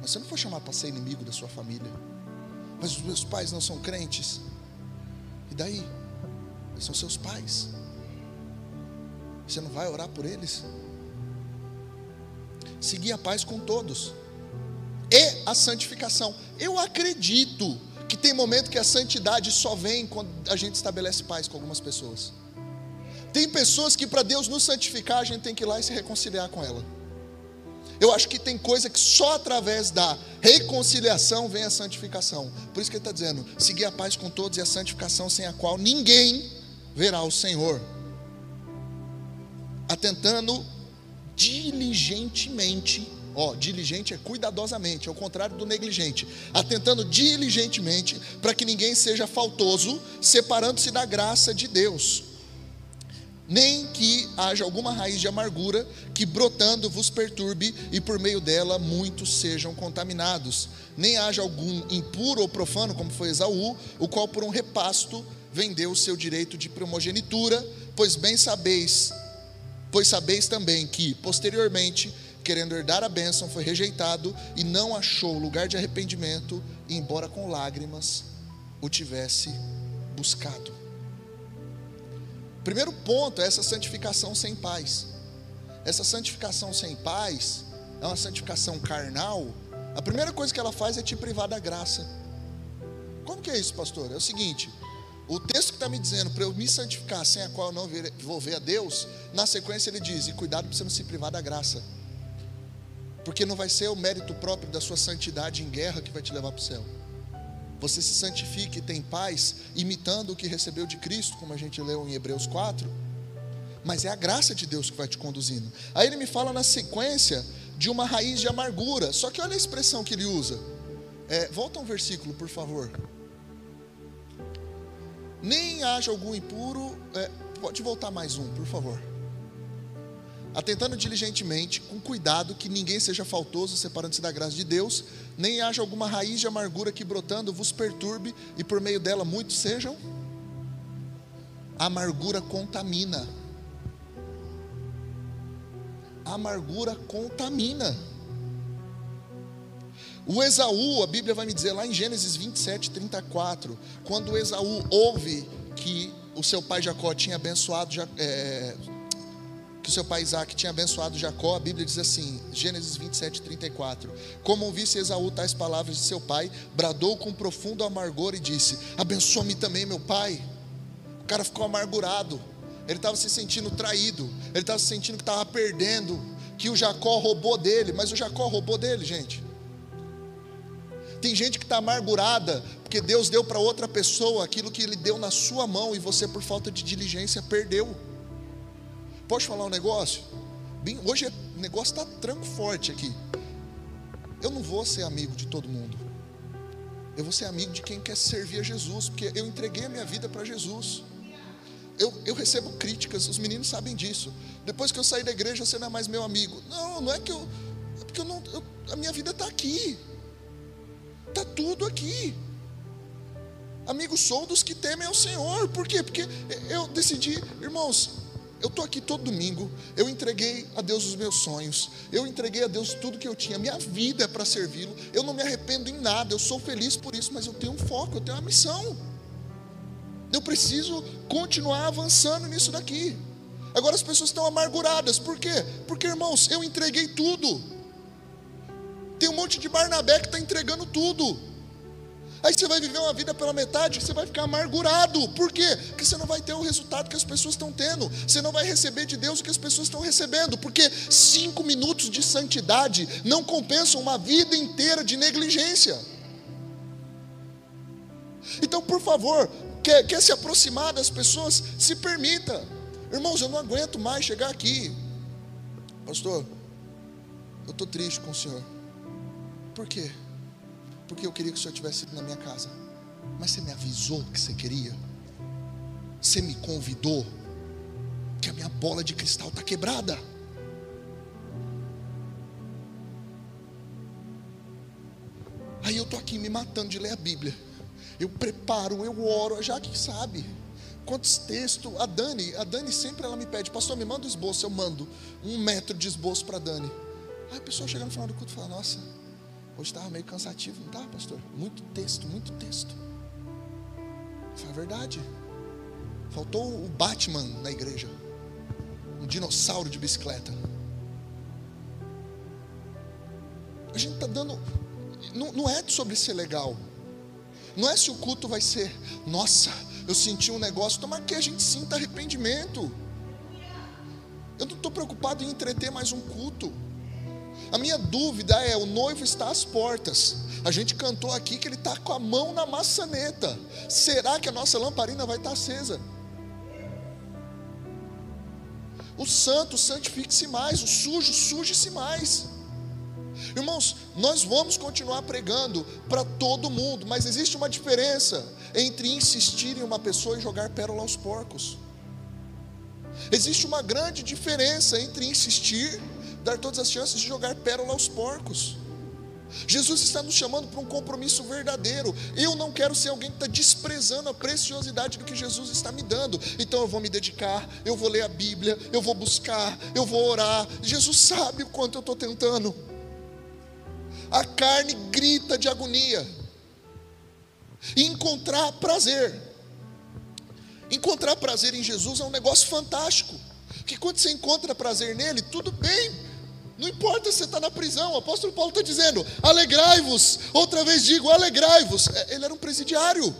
Mas você não foi chamado para ser inimigo da sua família. Mas os meus pais não são crentes. E daí? Eles são seus pais. Você não vai orar por eles? Seguir a paz com todos. E a santificação. Eu acredito que tem momento que a santidade só vem quando a gente estabelece paz com algumas pessoas. Tem pessoas que para Deus nos santificar, a gente tem que ir lá e se reconciliar com ela. Eu acho que tem coisa que só através da reconciliação vem a santificação. Por isso que ele está dizendo: seguir a paz com todos e a santificação sem a qual ninguém verá o Senhor, atentando diligentemente, ó, diligente é cuidadosamente, ao contrário do negligente, atentando diligentemente para que ninguém seja faltoso, separando-se da graça de Deus. Nem que haja alguma raiz de amargura que brotando vos perturbe e por meio dela muitos sejam contaminados. Nem haja algum impuro ou profano, como foi Esaú, o qual por um repasto vendeu o seu direito de primogenitura, pois bem sabeis, pois sabeis também que, posteriormente, querendo herdar a bênção, foi rejeitado e não achou lugar de arrependimento, embora com lágrimas o tivesse buscado. Primeiro ponto é essa santificação sem paz. Essa santificação sem paz é uma santificação carnal. A primeira coisa que ela faz é te privar da graça. Como que é isso, pastor? É o seguinte: o texto que está me dizendo para eu me santificar, sem a qual eu não vou ver a Deus, na sequência ele diz: e cuidado para você não se privar da graça, porque não vai ser o mérito próprio da sua santidade em guerra que vai te levar para o céu. Você se santifique e tem paz, imitando o que recebeu de Cristo, como a gente leu em Hebreus 4, mas é a graça de Deus que vai te conduzindo. Aí ele me fala na sequência de uma raiz de amargura, só que olha a expressão que ele usa. É, volta um versículo, por favor nem haja algum impuro. É, pode voltar mais um, por favor. Atentando diligentemente, com cuidado, que ninguém seja faltoso, separando-se da graça de Deus, nem haja alguma raiz de amargura que brotando vos perturbe, e por meio dela muitos sejam. A amargura contamina. A amargura contamina. O Esaú, a Bíblia vai me dizer lá em Gênesis 27, 34, quando Esaú ouve que o seu pai Jacó tinha abençoado, é, que o seu pai Isaac tinha abençoado Jacó, a Bíblia diz assim, Gênesis 27, 34: Como ouvisse Esaú tais palavras de seu pai, bradou com profundo amargor e disse: Abençoa-me também, meu pai. O cara ficou amargurado, ele estava se sentindo traído, ele estava se sentindo que estava perdendo, que o Jacó roubou dele, mas o Jacó roubou dele, gente. Tem gente que está amargurada porque Deus deu para outra pessoa aquilo que Ele deu na sua mão e você, por falta de diligência, perdeu. Posso falar um negócio? Bem, hoje o negócio está tranco forte aqui. eu não vou ser amigo de todo mundo. Eu vou ser amigo de quem quer servir a Jesus, porque eu entreguei a minha vida para Jesus. Eu, eu, recebo críticas, os meninos sabem disso. Depois que eu saí da igreja, você não é mais meu amigo. Não, não é que eu. É porque eu não, eu, a minha vida está aqui. Está tudo aqui. Amigos sou dos que temem ao Senhor. Por quê? Porque eu decidi, irmãos, eu estou aqui todo domingo, eu entreguei a Deus os meus sonhos, eu entreguei a Deus tudo que eu tinha, minha vida é para servi-lo, eu não me arrependo em nada, eu sou feliz por isso, mas eu tenho um foco, eu tenho uma missão. Eu preciso continuar avançando nisso daqui. Agora as pessoas estão amarguradas, por quê? Porque, irmãos, eu entreguei tudo. Tem um monte de Barnabé que está entregando tudo. Aí você vai viver uma vida pela metade, você vai ficar amargurado. Por quê? Porque você não vai ter o resultado que as pessoas estão tendo. Você não vai receber de Deus o que as pessoas estão recebendo. Porque cinco minutos de santidade não compensam uma vida inteira de negligência. Então, por favor, quer, quer se aproximar das pessoas, se permita. Irmãos, eu não aguento mais chegar aqui. Pastor, eu estou triste com o senhor. Por quê? porque eu queria que o senhor tivesse ido na minha casa. Mas você me avisou que você queria. Você me convidou. Que a minha bola de cristal está quebrada. Aí eu estou aqui me matando de ler a Bíblia. Eu preparo, eu oro, já que sabe. Quantos textos? A Dani, a Dani sempre ela me pede, pastor, me manda o esboço, eu mando um metro de esboço para a Dani. Aí a pessoa chega no final do culto e fala, nossa, Hoje estava meio cansativo, não estava, pastor? Muito texto, muito texto. Foi a verdade. Faltou o Batman na igreja. Um dinossauro de bicicleta. A gente está dando. Não, não é sobre ser legal. Não é se o culto vai ser, nossa, eu senti um negócio. Tomar que a gente sinta arrependimento. Eu não estou preocupado em entreter mais um culto. A minha dúvida é: o noivo está às portas. A gente cantou aqui que ele está com a mão na maçaneta. Será que a nossa lamparina vai estar acesa? O santo santifique-se mais, o sujo suje-se mais. Irmãos, nós vamos continuar pregando para todo mundo, mas existe uma diferença entre insistir em uma pessoa e jogar pérola aos porcos. Existe uma grande diferença entre insistir dar todas as chances de jogar pérola aos porcos. Jesus está nos chamando para um compromisso verdadeiro. Eu não quero ser alguém que está desprezando a preciosidade do que Jesus está me dando. Então eu vou me dedicar, eu vou ler a Bíblia, eu vou buscar, eu vou orar. Jesus sabe o quanto eu estou tentando. A carne grita de agonia. E encontrar prazer. Encontrar prazer em Jesus é um negócio fantástico. Que quando você encontra prazer nele, tudo bem, não importa se você está na prisão, o apóstolo Paulo está dizendo: alegrai-vos. Outra vez digo: alegrai-vos. É, ele era um presidiário.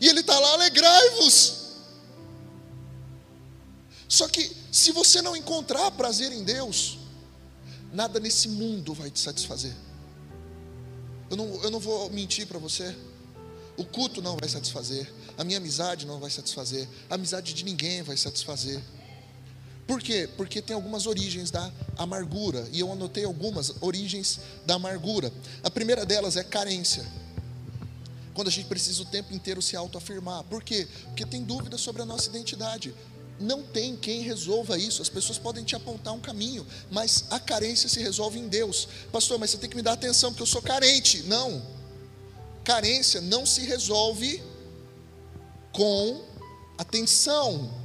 E ele está lá: alegrai-vos. Só que, se você não encontrar prazer em Deus, nada nesse mundo vai te satisfazer. Eu não, eu não vou mentir para você. O culto não vai satisfazer. A minha amizade não vai satisfazer. A amizade de ninguém vai satisfazer. Por quê? Porque tem algumas origens da amargura, e eu anotei algumas origens da amargura. A primeira delas é carência. Quando a gente precisa o tempo inteiro se autoafirmar. Por quê? Porque tem dúvida sobre a nossa identidade. Não tem quem resolva isso. As pessoas podem te apontar um caminho, mas a carência se resolve em Deus. Pastor, mas você tem que me dar atenção porque eu sou carente. Não. Carência não se resolve com atenção.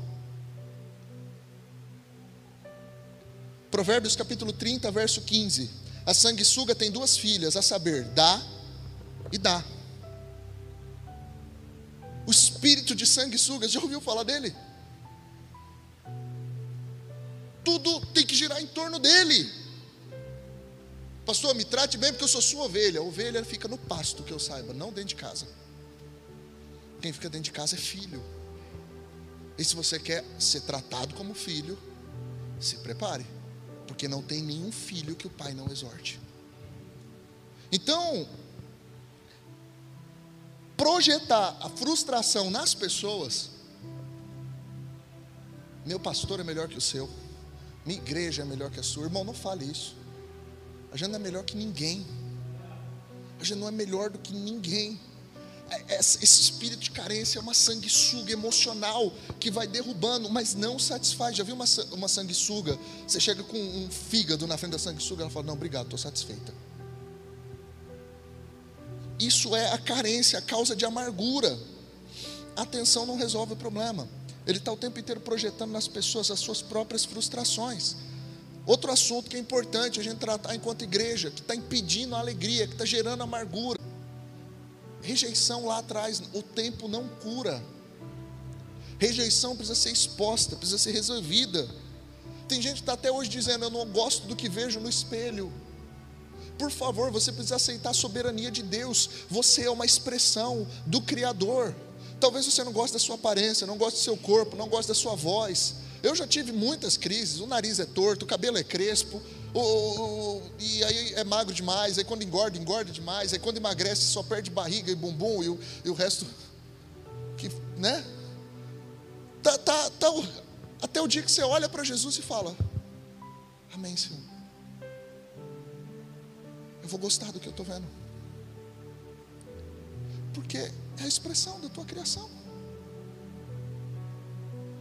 Provérbios capítulo 30, verso 15. A sanguessuga tem duas filhas, a saber, dá e dá. O espírito de sanguessuga, já ouviu falar dele? Tudo tem que girar em torno dele. Pastor, me trate bem porque eu sou sua ovelha. A ovelha fica no pasto, que eu saiba, não dentro de casa. Quem fica dentro de casa é filho. E se você quer ser tratado como filho, se prepare porque não tem nenhum filho que o pai não exorte. Então, projetar a frustração nas pessoas, meu pastor é melhor que o seu, minha igreja é melhor que a sua, irmão, não fale isso. A gente não é melhor que ninguém. A gente não é melhor do que ninguém. É, esse espírito de carência é uma sanguessuga emocional que vai derrubando, mas não satisfaz. Já viu uma, uma sanguessuga? Você chega com um fígado na frente da sanguessuga, ela fala: Não, obrigado, estou satisfeita. Isso é a carência, a causa de amargura. A atenção não resolve o problema. Ele está o tempo inteiro projetando nas pessoas as suas próprias frustrações. Outro assunto que é importante a gente tratar enquanto igreja, que está impedindo a alegria, que está gerando amargura. Rejeição lá atrás, o tempo não cura. Rejeição precisa ser exposta, precisa ser resolvida. Tem gente que está até hoje dizendo: Eu não gosto do que vejo no espelho. Por favor, você precisa aceitar a soberania de Deus. Você é uma expressão do Criador. Talvez você não goste da sua aparência, não goste do seu corpo, não goste da sua voz. Eu já tive muitas crises. O nariz é torto, o cabelo é crespo, e aí é magro demais. Aí quando engorda, engorda demais. Aí quando emagrece, só perde barriga e bumbum e o, e o resto. Que, né? Tá, tá, tá, até o dia que você olha para Jesus e fala: Amém, Senhor eu vou gostar do que eu estou vendo. Porque é a expressão da tua criação.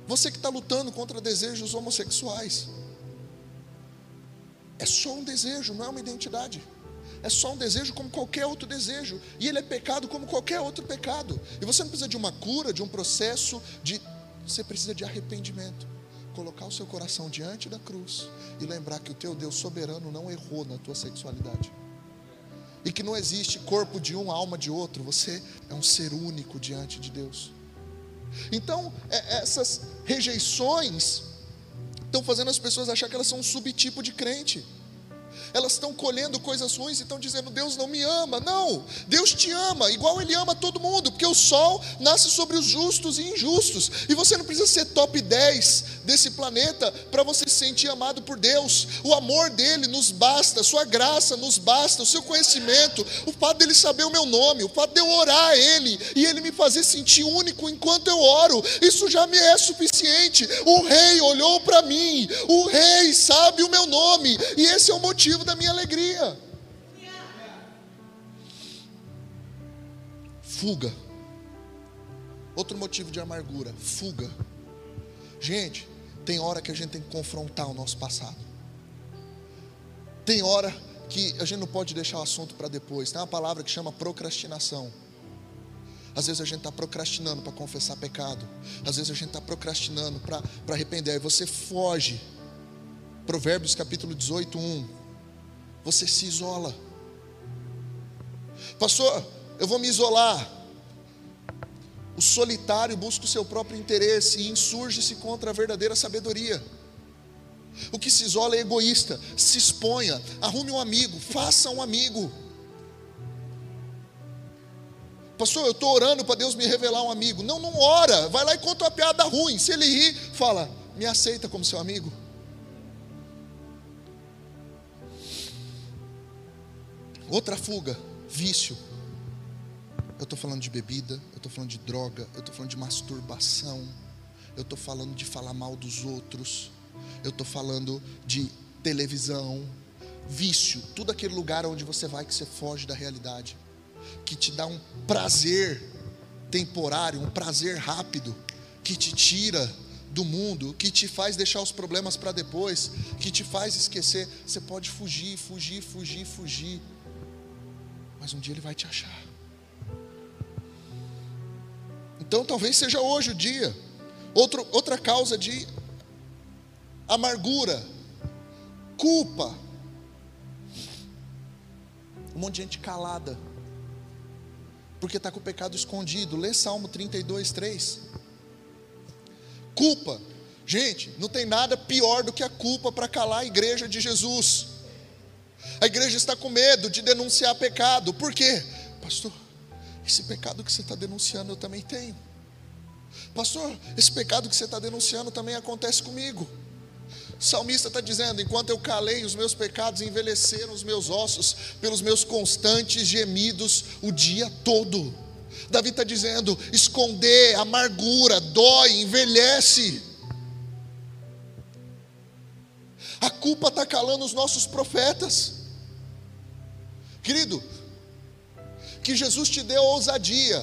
Você que está lutando contra desejos homossexuais. É só um desejo, não é uma identidade. É só um desejo como qualquer outro desejo. E ele é pecado como qualquer outro pecado. E você não precisa de uma cura, de um processo, de. Você precisa de arrependimento. Colocar o seu coração diante da cruz e lembrar que o teu Deus soberano não errou na tua sexualidade e que não existe corpo de um, alma de outro, você é um ser único diante de Deus. Então, é, essas rejeições estão fazendo as pessoas achar que elas são um subtipo de crente elas estão colhendo coisas ruins e estão dizendo: Deus não me ama. Não, Deus te ama, igual Ele ama todo mundo, porque o sol nasce sobre os justos e injustos, e você não precisa ser top 10 desse planeta para você se sentir amado por Deus. O amor dele nos basta, sua graça nos basta, o seu conhecimento, o fato dele saber o meu nome, o fato de eu orar a Ele e Ele me fazer sentir único enquanto eu oro, isso já me é suficiente. O Rei olhou para mim, o Rei sabe o meu nome, e esse é o motivo da minha alegria. Fuga. Outro motivo de amargura, fuga. Gente, tem hora que a gente tem que confrontar o nosso passado. Tem hora que a gente não pode deixar o assunto para depois. Tem uma palavra que chama procrastinação. Às vezes a gente está procrastinando para confessar pecado. Às vezes a gente está procrastinando para arrepender. Aí você foge. Provérbios capítulo 18, 1 você se isola. Pastor, eu vou me isolar. O solitário busca o seu próprio interesse e insurge-se contra a verdadeira sabedoria. O que se isola é egoísta. Se exponha, arrume um amigo, faça um amigo. Pastor, eu estou orando para Deus me revelar um amigo. Não, não ora. Vai lá e conta uma piada ruim. Se ele rir, fala, me aceita como seu amigo. Outra fuga, vício. Eu estou falando de bebida, eu estou falando de droga, eu estou falando de masturbação, eu estou falando de falar mal dos outros, eu estou falando de televisão, vício, tudo aquele lugar onde você vai que você foge da realidade, que te dá um prazer temporário, um prazer rápido, que te tira do mundo, que te faz deixar os problemas para depois, que te faz esquecer. Você pode fugir, fugir, fugir, fugir mas um dia ele vai te achar. Então talvez seja hoje o dia. Outro, outra causa de amargura, culpa. Um monte de gente calada, porque está com o pecado escondido. Lê Salmo 32, 3. Culpa. Gente, não tem nada pior do que a culpa para calar a igreja de Jesus. A igreja está com medo de denunciar pecado. Por quê? Pastor, esse pecado que você está denunciando eu também tenho. Pastor, esse pecado que você está denunciando também acontece comigo. O salmista está dizendo: enquanto eu calei, os meus pecados envelheceram os meus ossos pelos meus constantes gemidos o dia todo. Davi está dizendo: esconder, amargura, dói, envelhece. A culpa está calando os nossos profetas. Querido, que Jesus te dê ousadia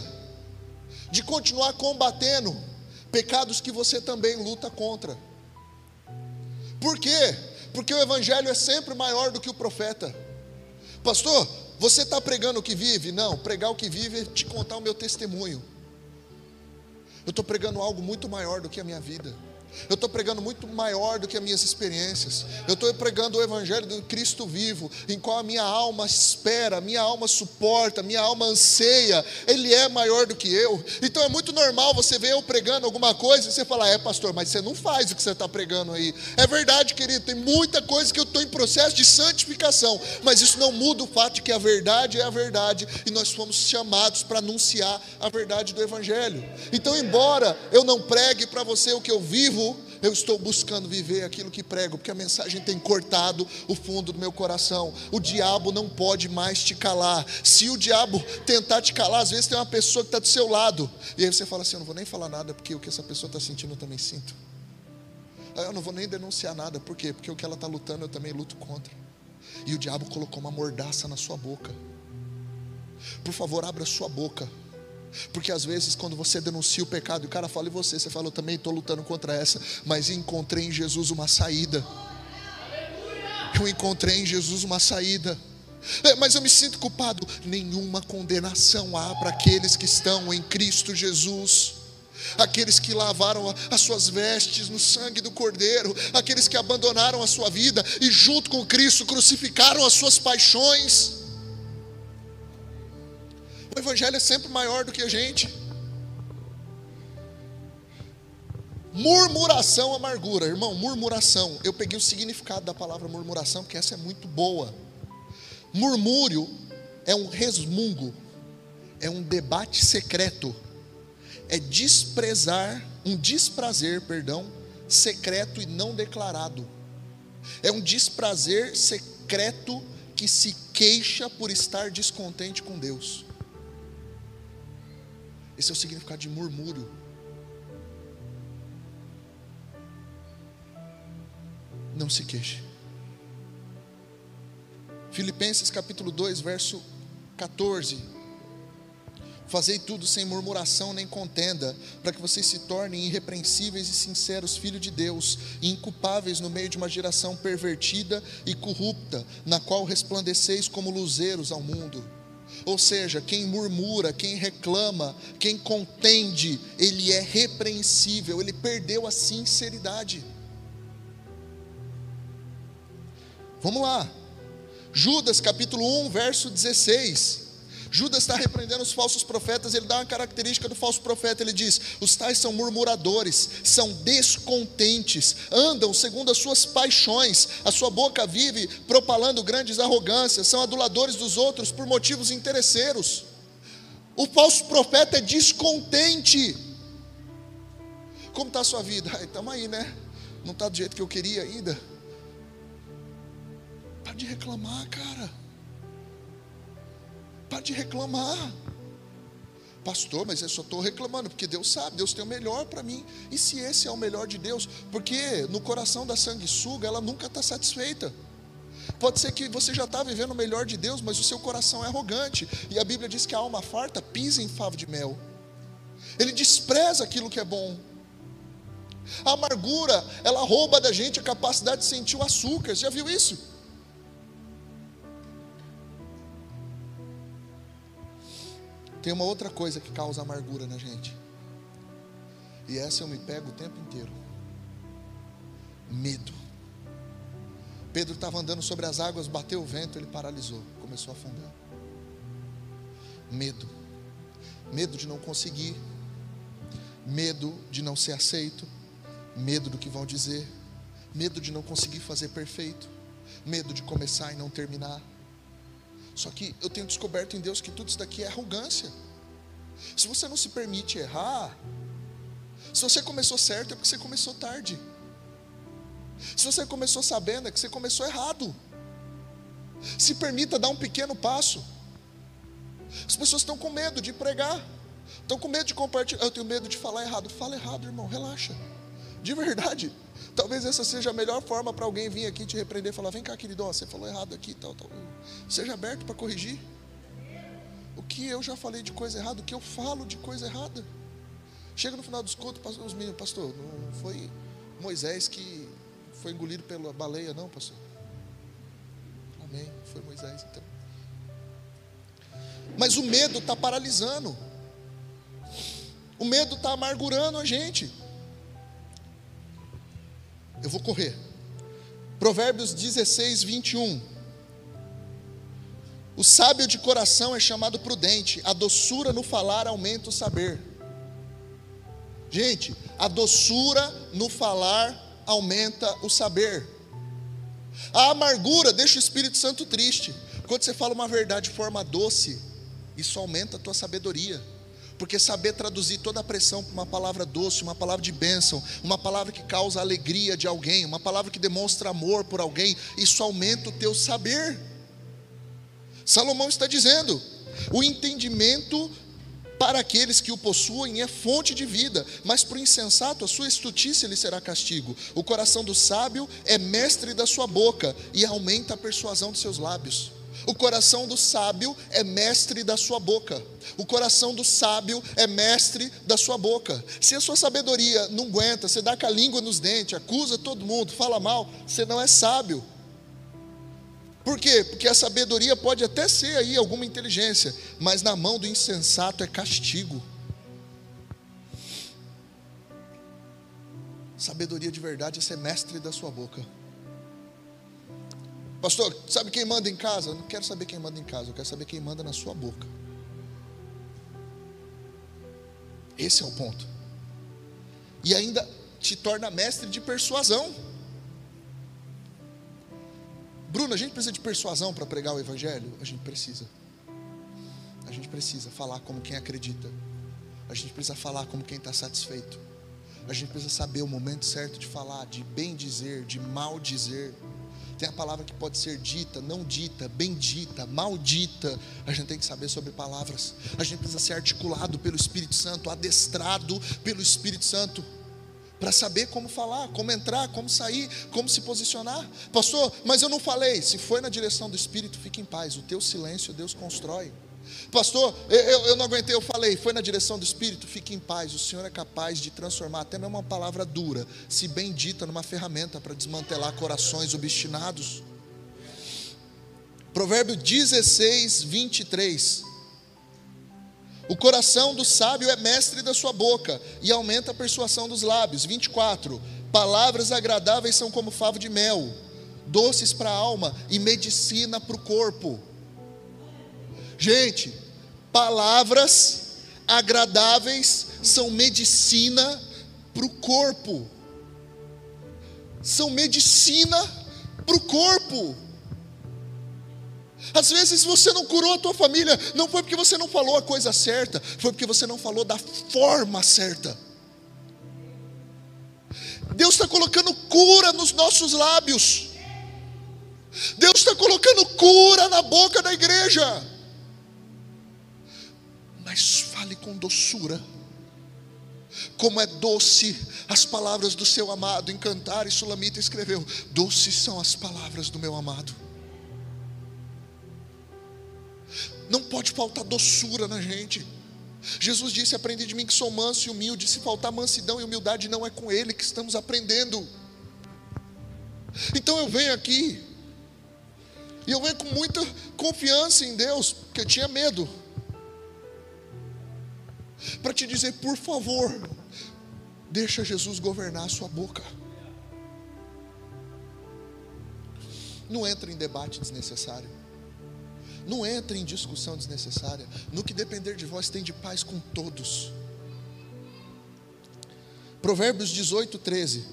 de continuar combatendo pecados que você também luta contra. Por quê? Porque o Evangelho é sempre maior do que o profeta. Pastor, você está pregando o que vive? Não, pregar o que vive é te contar o meu testemunho. Eu estou pregando algo muito maior do que a minha vida. Eu estou pregando muito maior do que as minhas experiências. Eu estou pregando o Evangelho do Cristo vivo, em qual a minha alma espera, a minha alma suporta, a minha alma anseia. Ele é maior do que eu. Então é muito normal você ver eu pregando alguma coisa e você falar: É, pastor, mas você não faz o que você está pregando aí. É verdade, querido, tem muita coisa que eu estou em processo de santificação, mas isso não muda o fato de que a verdade é a verdade e nós fomos chamados para anunciar a verdade do Evangelho. Então, embora eu não pregue para você o que eu vivo, eu estou buscando viver aquilo que prego, porque a mensagem tem cortado o fundo do meu coração. O diabo não pode mais te calar. Se o diabo tentar te calar, às vezes tem uma pessoa que está do seu lado, e aí você fala assim: Eu não vou nem falar nada, porque o que essa pessoa está sentindo eu também sinto. Eu não vou nem denunciar nada, por quê? Porque o que ela está lutando eu também luto contra. E o diabo colocou uma mordaça na sua boca. Por favor, abra sua boca porque às vezes, quando você denuncia o pecado o cara fala, e você? Você fala, eu também estou lutando contra essa, mas encontrei em Jesus uma saída. Eu encontrei em Jesus uma saída. É, mas eu me sinto culpado. Nenhuma condenação há para aqueles que estão em Cristo Jesus. Aqueles que lavaram as suas vestes no sangue do Cordeiro, aqueles que abandonaram a sua vida e, junto com Cristo, crucificaram as suas paixões. O Evangelho é sempre maior do que a gente. Murmuração, amargura. Irmão, murmuração. Eu peguei o significado da palavra murmuração, porque essa é muito boa. Murmúrio é um resmungo, é um debate secreto, é desprezar, um desprazer, perdão, secreto e não declarado. É um desprazer secreto que se queixa por estar descontente com Deus. Esse é o significado de murmúrio. Não se queixe. Filipenses capítulo 2, verso 14. Fazei tudo sem murmuração nem contenda, para que vocês se tornem irrepreensíveis e sinceros, filhos de Deus, e inculpáveis no meio de uma geração pervertida e corrupta, na qual resplandeceis como luzeiros ao mundo. Ou seja, quem murmura, quem reclama, quem contende, ele é repreensível, ele perdeu a sinceridade. Vamos lá. Judas capítulo 1, verso 16. Judas está repreendendo os falsos profetas, ele dá uma característica do falso profeta, ele diz: os tais são murmuradores, são descontentes, andam segundo as suas paixões, a sua boca vive propalando grandes arrogâncias, são aduladores dos outros por motivos interesseiros. O falso profeta é descontente. Como está a sua vida? Estamos aí, né? Não está do jeito que eu queria ainda. Para de reclamar, cara. Para de reclamar. Pastor, mas eu só estou reclamando, porque Deus sabe, Deus tem o melhor para mim. E se esse é o melhor de Deus? Porque no coração da sanguessuga, ela nunca está satisfeita. Pode ser que você já está vivendo o melhor de Deus, mas o seu coração é arrogante. E a Bíblia diz que a alma farta pisa em favo de mel. Ele despreza aquilo que é bom. A amargura, ela rouba da gente a capacidade de sentir o açúcar. Você já viu isso? Tem uma outra coisa que causa amargura na gente. E essa eu me pego o tempo inteiro. Medo. Pedro estava andando sobre as águas, bateu o vento, ele paralisou, começou a afundar. Medo. Medo de não conseguir. Medo de não ser aceito. Medo do que vão dizer. Medo de não conseguir fazer perfeito. Medo de começar e não terminar só que eu tenho descoberto em Deus que tudo isso daqui é arrogância. Se você não se permite errar, se você começou certo é porque você começou tarde. Se você começou sabendo é que você começou errado. Se permita dar um pequeno passo. As pessoas estão com medo de pregar, estão com medo de compartilhar. Eu tenho medo de falar errado. Fala errado, irmão, relaxa. De verdade. Talvez essa seja a melhor forma para alguém vir aqui te repreender e falar: vem cá, querido, ó, você falou errado aqui, tal, tal. Seja aberto para corrigir. O que eu já falei de coisa errada, o que eu falo de coisa errada. Chega no final dos cultos, os meninos, pastor, não foi Moisés que foi engolido pela baleia, não, pastor. Amém. Foi Moisés, então. Mas o medo está paralisando. O medo está amargurando a gente. Eu vou correr. Provérbios 16, 21. O sábio de coração é chamado prudente, a doçura no falar aumenta o saber. Gente, a doçura no falar aumenta o saber. A amargura deixa o Espírito Santo triste. Quando você fala uma verdade de forma doce, isso aumenta a tua sabedoria. Porque saber traduzir toda a pressão para uma palavra doce, uma palavra de bênção, uma palavra que causa alegria de alguém, uma palavra que demonstra amor por alguém, isso aumenta o teu saber. Salomão está dizendo: o entendimento para aqueles que o possuem é fonte de vida, mas para o insensato a sua estutice lhe será castigo. O coração do sábio é mestre da sua boca e aumenta a persuasão dos seus lábios. O coração do sábio é mestre da sua boca. O coração do sábio é mestre da sua boca. Se a sua sabedoria não aguenta, você dá com a língua nos dentes, acusa todo mundo, fala mal, você não é sábio. Por quê? Porque a sabedoria pode até ser aí alguma inteligência, mas na mão do insensato é castigo. Sabedoria de verdade é ser mestre da sua boca. Pastor, sabe quem manda em casa? Eu não quero saber quem manda em casa, eu quero saber quem manda na sua boca. Esse é o ponto. E ainda te torna mestre de persuasão. Bruno, a gente precisa de persuasão para pregar o Evangelho? A gente precisa. A gente precisa falar como quem acredita. A gente precisa falar como quem está satisfeito. A gente precisa saber o momento certo de falar, de bem dizer, de mal dizer. Tem a palavra que pode ser dita, não dita, bendita, maldita. A gente tem que saber sobre palavras. A gente precisa ser articulado pelo Espírito Santo, adestrado pelo Espírito Santo para saber como falar, como entrar, como sair, como se posicionar. Pastor, mas eu não falei. Se foi na direção do Espírito, fique em paz. O teu silêncio Deus constrói. Pastor, eu, eu, não aguentei, eu falei, foi na direção do Espírito, fique em paz. O Senhor é capaz de transformar até mesmo uma palavra dura, se bendita, numa ferramenta para desmantelar corações obstinados. Provérbio 16, 23. O coração do sábio é mestre da sua boca e aumenta a persuasão dos lábios. 24. Palavras agradáveis são como favo de mel, doces para a alma e medicina para o corpo. Gente, palavras agradáveis são medicina para o corpo. São medicina para o corpo. Às vezes você não curou a tua família, não foi porque você não falou a coisa certa, foi porque você não falou da forma certa. Deus está colocando cura nos nossos lábios. Deus está colocando cura na boca da igreja mas fale com doçura. Como é doce as palavras do seu amado. Em Cantar e Sulamita escreveu: Doces são as palavras do meu amado. Não pode faltar doçura na gente. Jesus disse: Aprende de mim que sou manso e humilde. Se faltar mansidão e humildade, não é com Ele que estamos aprendendo. Então eu venho aqui, e eu venho com muita confiança em Deus, porque eu tinha medo para te dizer, por favor, deixa Jesus governar a sua boca. Não entre em debate desnecessário. Não entre em discussão desnecessária. No que depender de vós, tem de paz com todos. Provérbios 18, 13.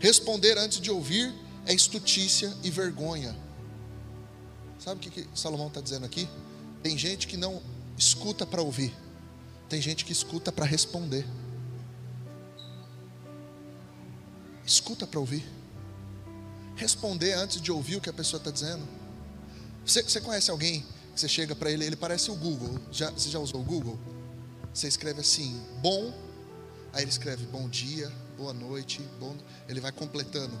Responder antes de ouvir é estutícia e vergonha. Sabe o que, que Salomão está dizendo aqui? Tem gente que não escuta para ouvir tem gente que escuta para responder. Escuta para ouvir. Responder antes de ouvir o que a pessoa está dizendo. Você, você, conhece alguém que você chega para ele, ele parece o Google. Já, você já usou o Google? Você escreve assim, bom, aí ele escreve bom dia, boa noite, bom. Ele vai completando.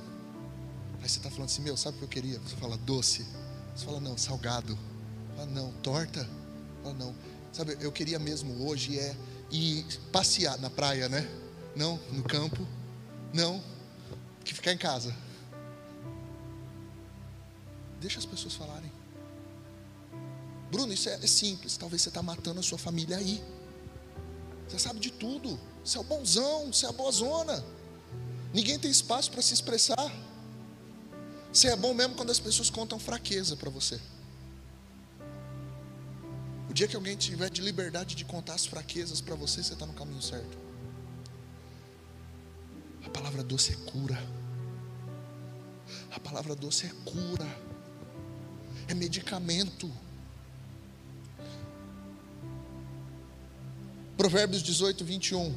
Aí você está falando assim, meu, sabe o que eu queria? Você fala doce. Você fala, não, salgado. Fala, não, torta. Fala, não. Sabe, eu queria mesmo hoje é ir passear na praia, né? Não, no campo. Não, que ficar em casa. Deixa as pessoas falarem. Bruno, isso é, é simples. Talvez você está matando a sua família aí. Você sabe de tudo. Você é o bonzão, você é a boa zona. Ninguém tem espaço para se expressar. Você é bom mesmo quando as pessoas contam fraqueza para você. Dia que alguém tiver de liberdade de contar as fraquezas para você, você está no caminho certo. A palavra doce é cura. A palavra doce é cura. É medicamento. Provérbios 18, 21.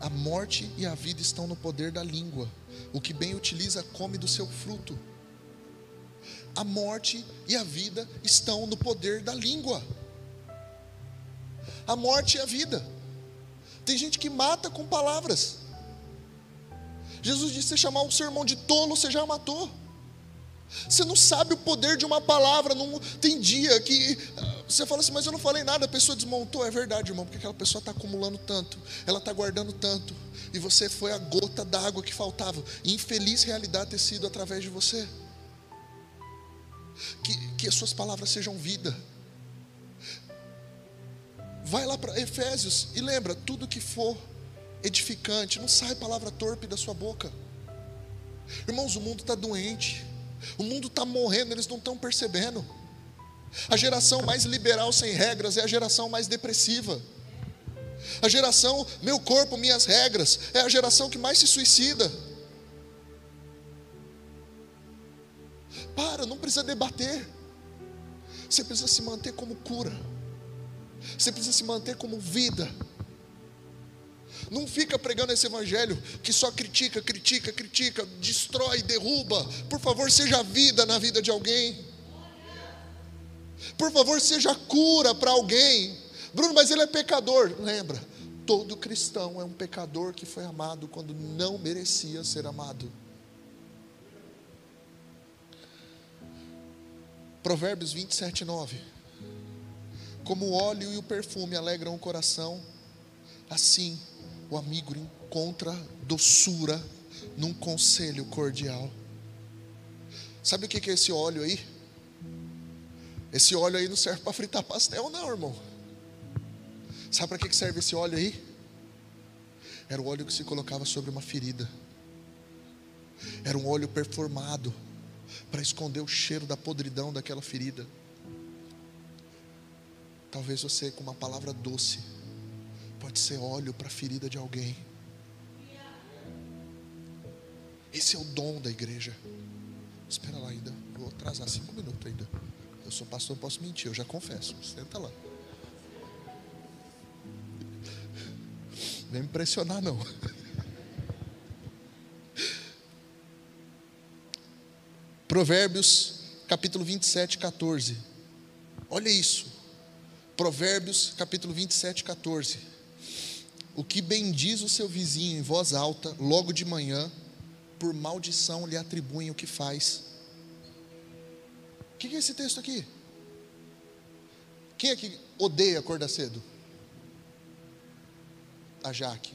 A morte e a vida estão no poder da língua. O que bem utiliza, come do seu fruto. A morte e a vida estão no poder da língua. A morte e a vida. Tem gente que mata com palavras. Jesus disse: você chamar um sermão de tolo, você já matou. Você não sabe o poder de uma palavra. Não, tem dia que ah, você fala assim, mas eu não falei nada, a pessoa desmontou. É verdade, irmão, porque aquela pessoa está acumulando tanto, ela está guardando tanto, e você foi a gota d'água que faltava. Infeliz realidade ter sido através de você. Que, que as suas palavras sejam vida. Vai lá para Efésios e lembra: tudo que for edificante, não sai palavra torpe da sua boca. Irmãos, o mundo está doente. O mundo está morrendo, eles não estão percebendo. A geração mais liberal sem regras é a geração mais depressiva. A geração, meu corpo, minhas regras, é a geração que mais se suicida. Para, não precisa debater. Você precisa se manter como cura. Você precisa se manter como vida. Não fica pregando esse evangelho que só critica, critica, critica, destrói, derruba. Por favor, seja vida na vida de alguém. Por favor, seja cura para alguém. Bruno, mas ele é pecador. Lembra, todo cristão é um pecador que foi amado quando não merecia ser amado. Provérbios 27, 9. Como o óleo e o perfume alegram o coração, assim o amigo encontra doçura num conselho cordial. Sabe o que é esse óleo aí? Esse óleo aí não serve para fritar pastel, não, irmão. Sabe para que serve esse óleo aí? Era o óleo que se colocava sobre uma ferida. Era um óleo performado para esconder o cheiro da podridão daquela ferida. Talvez você, com uma palavra doce, pode ser óleo para a ferida de alguém. Esse é o dom da igreja. Espera lá ainda, vou atrasar cinco minutos ainda. Eu sou pastor, não posso mentir, eu já confesso. Senta lá. Vem me pressionar, não. Provérbios, capítulo 27, 14. Olha isso. Provérbios, capítulo 27, 14. O que bendiz o seu vizinho em voz alta, logo de manhã, por maldição lhe atribuem o que faz. O que é esse texto aqui? Quem é que odeia acordar cedo? A Jaque.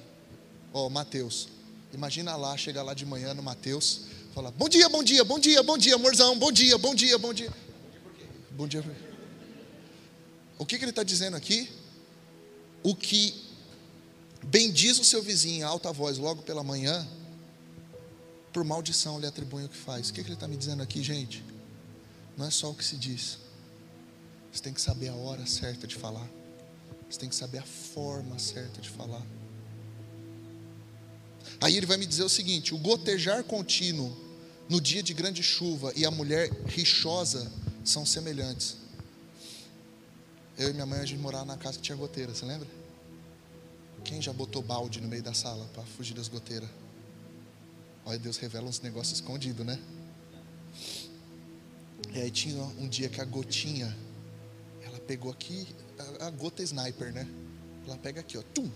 Ó, oh, Mateus. Imagina lá, chega lá de manhã no Mateus, fala: Bom dia, bom dia, bom dia, bom dia, amorzão, bom dia, bom dia, bom dia. Bom dia. O que, que ele está dizendo aqui? O que bendiz o seu vizinho em alta voz logo pela manhã, por maldição lhe atribui o que faz. O que, que ele está me dizendo aqui, gente? Não é só o que se diz. Você tem que saber a hora certa de falar. Você tem que saber a forma certa de falar. Aí ele vai me dizer o seguinte: o gotejar contínuo no dia de grande chuva e a mulher rixosa são semelhantes. Eu e minha mãe a gente morava na casa que tinha goteira, você lembra? Quem já botou balde no meio da sala para fugir das goteiras? Olha, Deus revela uns negócios escondidos, né? E aí tinha um dia que a gotinha, ela pegou aqui, a, a gota sniper, né? Ela pega aqui, ó, tum.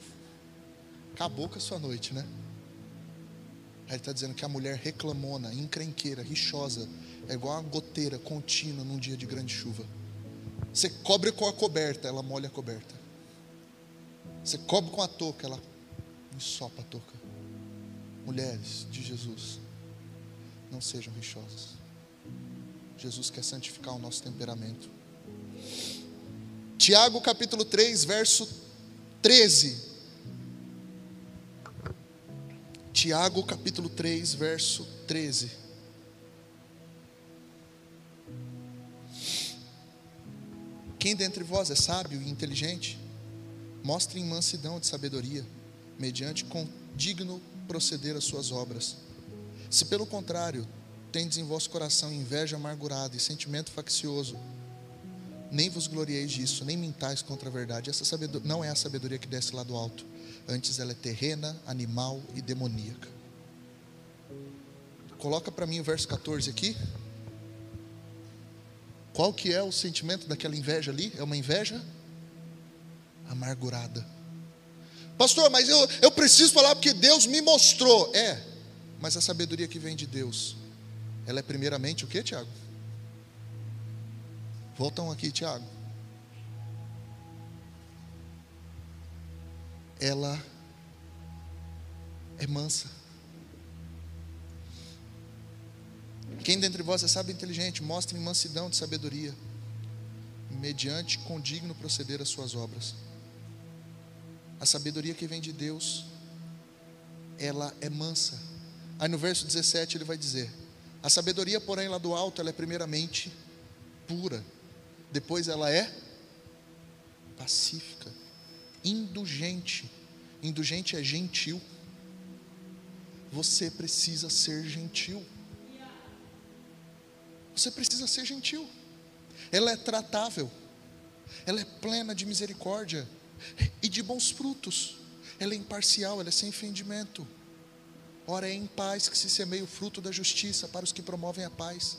Acabou com a sua noite, né? Aí ele está dizendo que a mulher reclamona, encrenqueira, rixosa, é igual uma goteira contínua num dia de grande chuva. Você cobre com a coberta, ela molha a coberta. Você cobre com a touca, ela ensopa a touca. Mulheres de Jesus, não sejam rixosas. Jesus quer santificar o nosso temperamento. Tiago capítulo 3, verso 13. Tiago capítulo 3, verso 13. Quem dentre vós é sábio e inteligente? Mostre em mansidão de sabedoria, mediante com digno proceder as suas obras. Se pelo contrário, tendes em vosso coração inveja amargurada e sentimento faccioso, nem vos glorieis disso, nem mintais contra a verdade. Essa sabedoria, não é a sabedoria que desce lá do alto, antes ela é terrena, animal e demoníaca. Coloca para mim o verso 14 aqui. Qual que é o sentimento daquela inveja ali? É uma inveja amargurada. Pastor, mas eu, eu preciso falar porque Deus me mostrou. É, mas a sabedoria que vem de Deus, ela é primeiramente o que, Tiago? Voltam aqui, Tiago. Ela é mansa. Quem dentre vós é sábio e inteligente, mostre mansidão de sabedoria, mediante condigno proceder as suas obras. A sabedoria que vem de Deus, ela é mansa. Aí no verso 17 ele vai dizer: A sabedoria, porém, lá do alto, ela é primeiramente pura, depois ela é pacífica, indulgente. Indulgente é gentil. Você precisa ser gentil. Você precisa ser gentil. Ela é tratável. Ela é plena de misericórdia e de bons frutos. Ela é imparcial, ela é sem ofendimento. Ora, é em paz que se semeia o fruto da justiça para os que promovem a paz.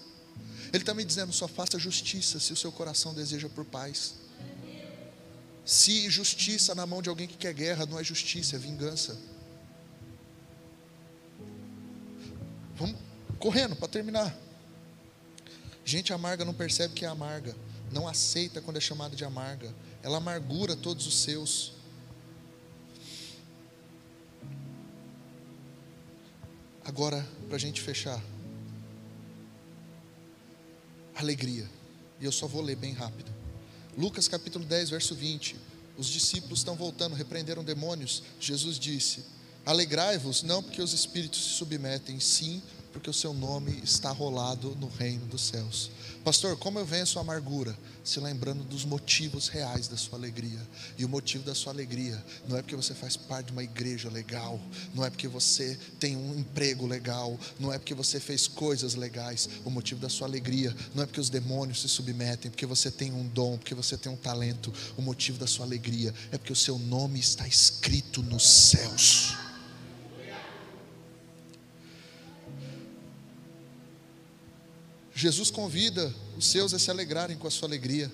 Ele está me dizendo: só faça justiça se o seu coração deseja por paz. Se justiça na mão de alguém que quer guerra não é justiça, é vingança. Vamos correndo para terminar. Gente amarga não percebe que é amarga, não aceita quando é chamada de amarga, ela amargura todos os seus. Agora, para a gente fechar, alegria, e eu só vou ler bem rápido. Lucas capítulo 10, verso 20. Os discípulos estão voltando, repreenderam demônios. Jesus disse: Alegrai-vos, não porque os espíritos se submetem, sim porque o seu nome está rolado no reino dos céus. Pastor, como eu venço a amargura? Se lembrando dos motivos reais da sua alegria. E o motivo da sua alegria não é porque você faz parte de uma igreja legal, não é porque você tem um emprego legal, não é porque você fez coisas legais. O motivo da sua alegria não é porque os demônios se submetem, porque você tem um dom, porque você tem um talento. O motivo da sua alegria é porque o seu nome está escrito nos céus. Jesus convida os seus a se alegrarem com a sua alegria.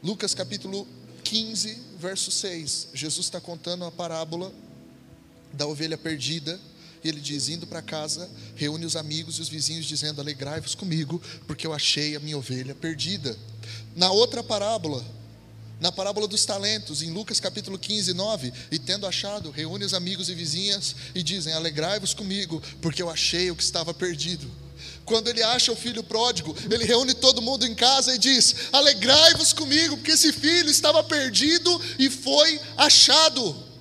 Lucas capítulo 15, verso 6. Jesus está contando a parábola da ovelha perdida. E ele diz: indo para casa, reúne os amigos e os vizinhos, dizendo: Alegrai-vos comigo, porque eu achei a minha ovelha perdida. Na outra parábola, na parábola dos talentos, em Lucas capítulo 15, 9, e tendo achado, reúne os amigos e vizinhas e dizem: Alegrai-vos comigo, porque eu achei o que estava perdido. Quando ele acha o filho pródigo, ele reúne todo mundo em casa e diz: Alegrai-vos comigo, porque esse filho estava perdido e foi achado.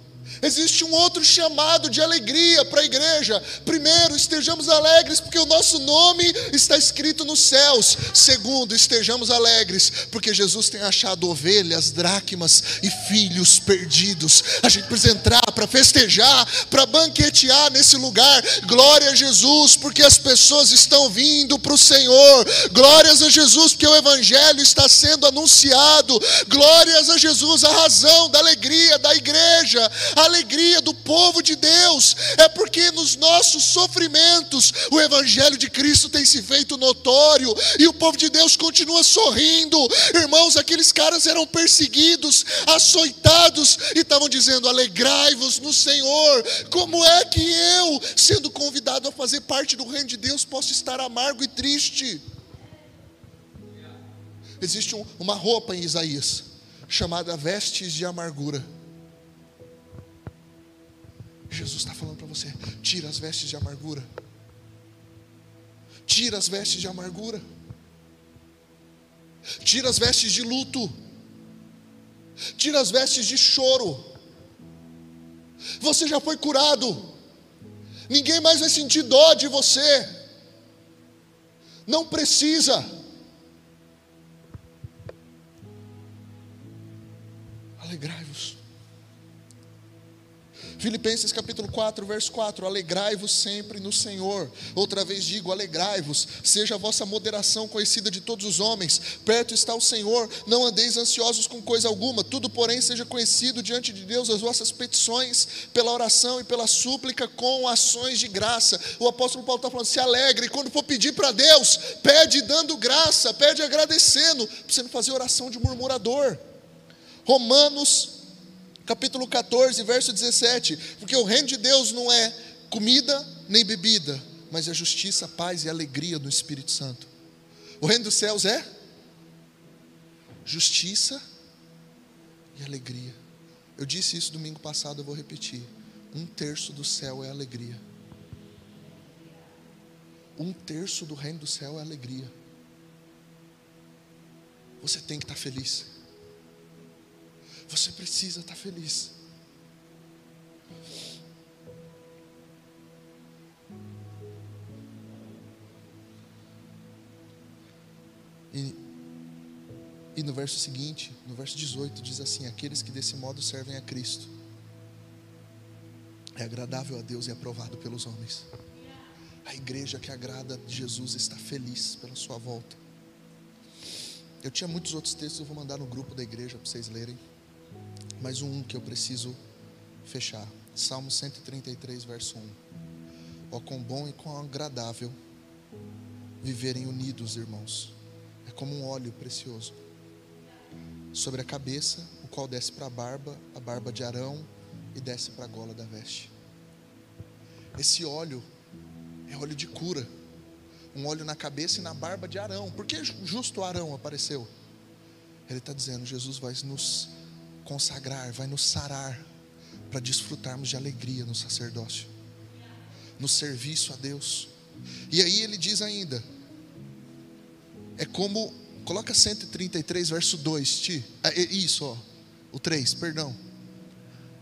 Existe um outro chamado de alegria para a igreja. Primeiro, estejamos alegres porque o nosso nome está escrito nos céus. Segundo, estejamos alegres porque Jesus tem achado ovelhas, dracmas e filhos perdidos. A gente precisa entrar para festejar, para banquetear nesse lugar. Glória a Jesus, porque as pessoas estão vindo para o Senhor. Glórias a Jesus, porque o Evangelho está sendo anunciado. Glórias a Jesus, a razão da alegria da igreja. A alegria do povo de Deus é porque nos nossos sofrimentos o Evangelho de Cristo tem se feito notório e o povo de Deus continua sorrindo. Irmãos, aqueles caras eram perseguidos, açoitados e estavam dizendo: alegrai-vos no Senhor. Como é que eu, sendo convidado a fazer parte do reino de Deus, posso estar amargo e triste? Existe um, uma roupa em Isaías chamada vestes de amargura. Jesus está falando para você: tira as vestes de amargura. Tira as vestes de amargura. Tira as vestes de luto. Tira as vestes de choro. Você já foi curado. Ninguém mais vai sentir dó de você. Não precisa. Alegrai-vos. Filipenses capítulo 4, verso 4: Alegrai-vos sempre no Senhor. Outra vez digo: alegrai-vos, seja a vossa moderação conhecida de todos os homens. Perto está o Senhor, não andeis ansiosos com coisa alguma, tudo, porém, seja conhecido diante de Deus as vossas petições, pela oração e pela súplica, com ações de graça. O apóstolo Paulo está falando: se alegre, quando for pedir para Deus, pede dando graça, pede agradecendo, para você não fazer oração de murmurador. Romanos capítulo 14, verso 17. Porque o reino de Deus não é comida nem bebida, mas é justiça, paz e alegria do Espírito Santo. O reino dos céus é justiça e alegria. Eu disse isso domingo passado, eu vou repetir. Um terço do céu é alegria. Um terço do reino do céu é alegria. Você tem que estar feliz. Você precisa estar feliz. E, e no verso seguinte, no verso 18, diz assim: Aqueles que desse modo servem a Cristo, é agradável a Deus e aprovado pelos homens. A igreja que agrada a Jesus está feliz pela sua volta. Eu tinha muitos outros textos, eu vou mandar no grupo da igreja para vocês lerem mais um que eu preciso fechar. Salmo 133, verso 1. Ó, quão bom e quão agradável viverem unidos, irmãos. É como um óleo precioso sobre a cabeça, o qual desce para a barba, a barba de Arão, e desce para a gola da veste. Esse óleo é óleo de cura. Um óleo na cabeça e na barba de Arão. Por que justo Arão apareceu? Ele está dizendo: Jesus vai nos consagrar, vai nos sarar para desfrutarmos de alegria no sacerdócio, no serviço a Deus. E aí ele diz ainda: é como, coloca 133, verso 2, Ti, é, é isso, ó, o 3, perdão.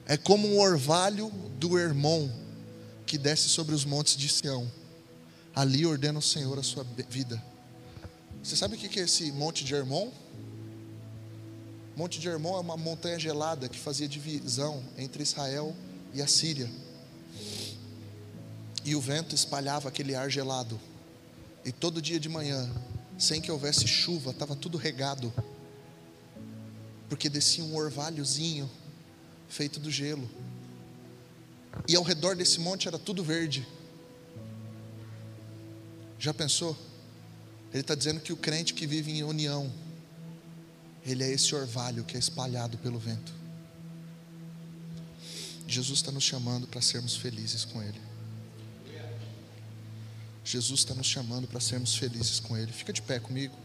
É como um orvalho do Hermon que desce sobre os montes de Sião. Ali ordena o Senhor a sua vida. Você sabe o que é esse monte de Hermon? Monte de Hermon é uma montanha gelada que fazia divisão entre Israel e a Síria. E o vento espalhava aquele ar gelado. E todo dia de manhã, sem que houvesse chuva, estava tudo regado. Porque descia um orvalhozinho feito do gelo. E ao redor desse monte era tudo verde. Já pensou? Ele está dizendo que o crente que vive em união, ele é esse orvalho que é espalhado pelo vento. Jesus está nos chamando para sermos felizes com Ele. Jesus está nos chamando para sermos felizes com Ele. Fica de pé comigo.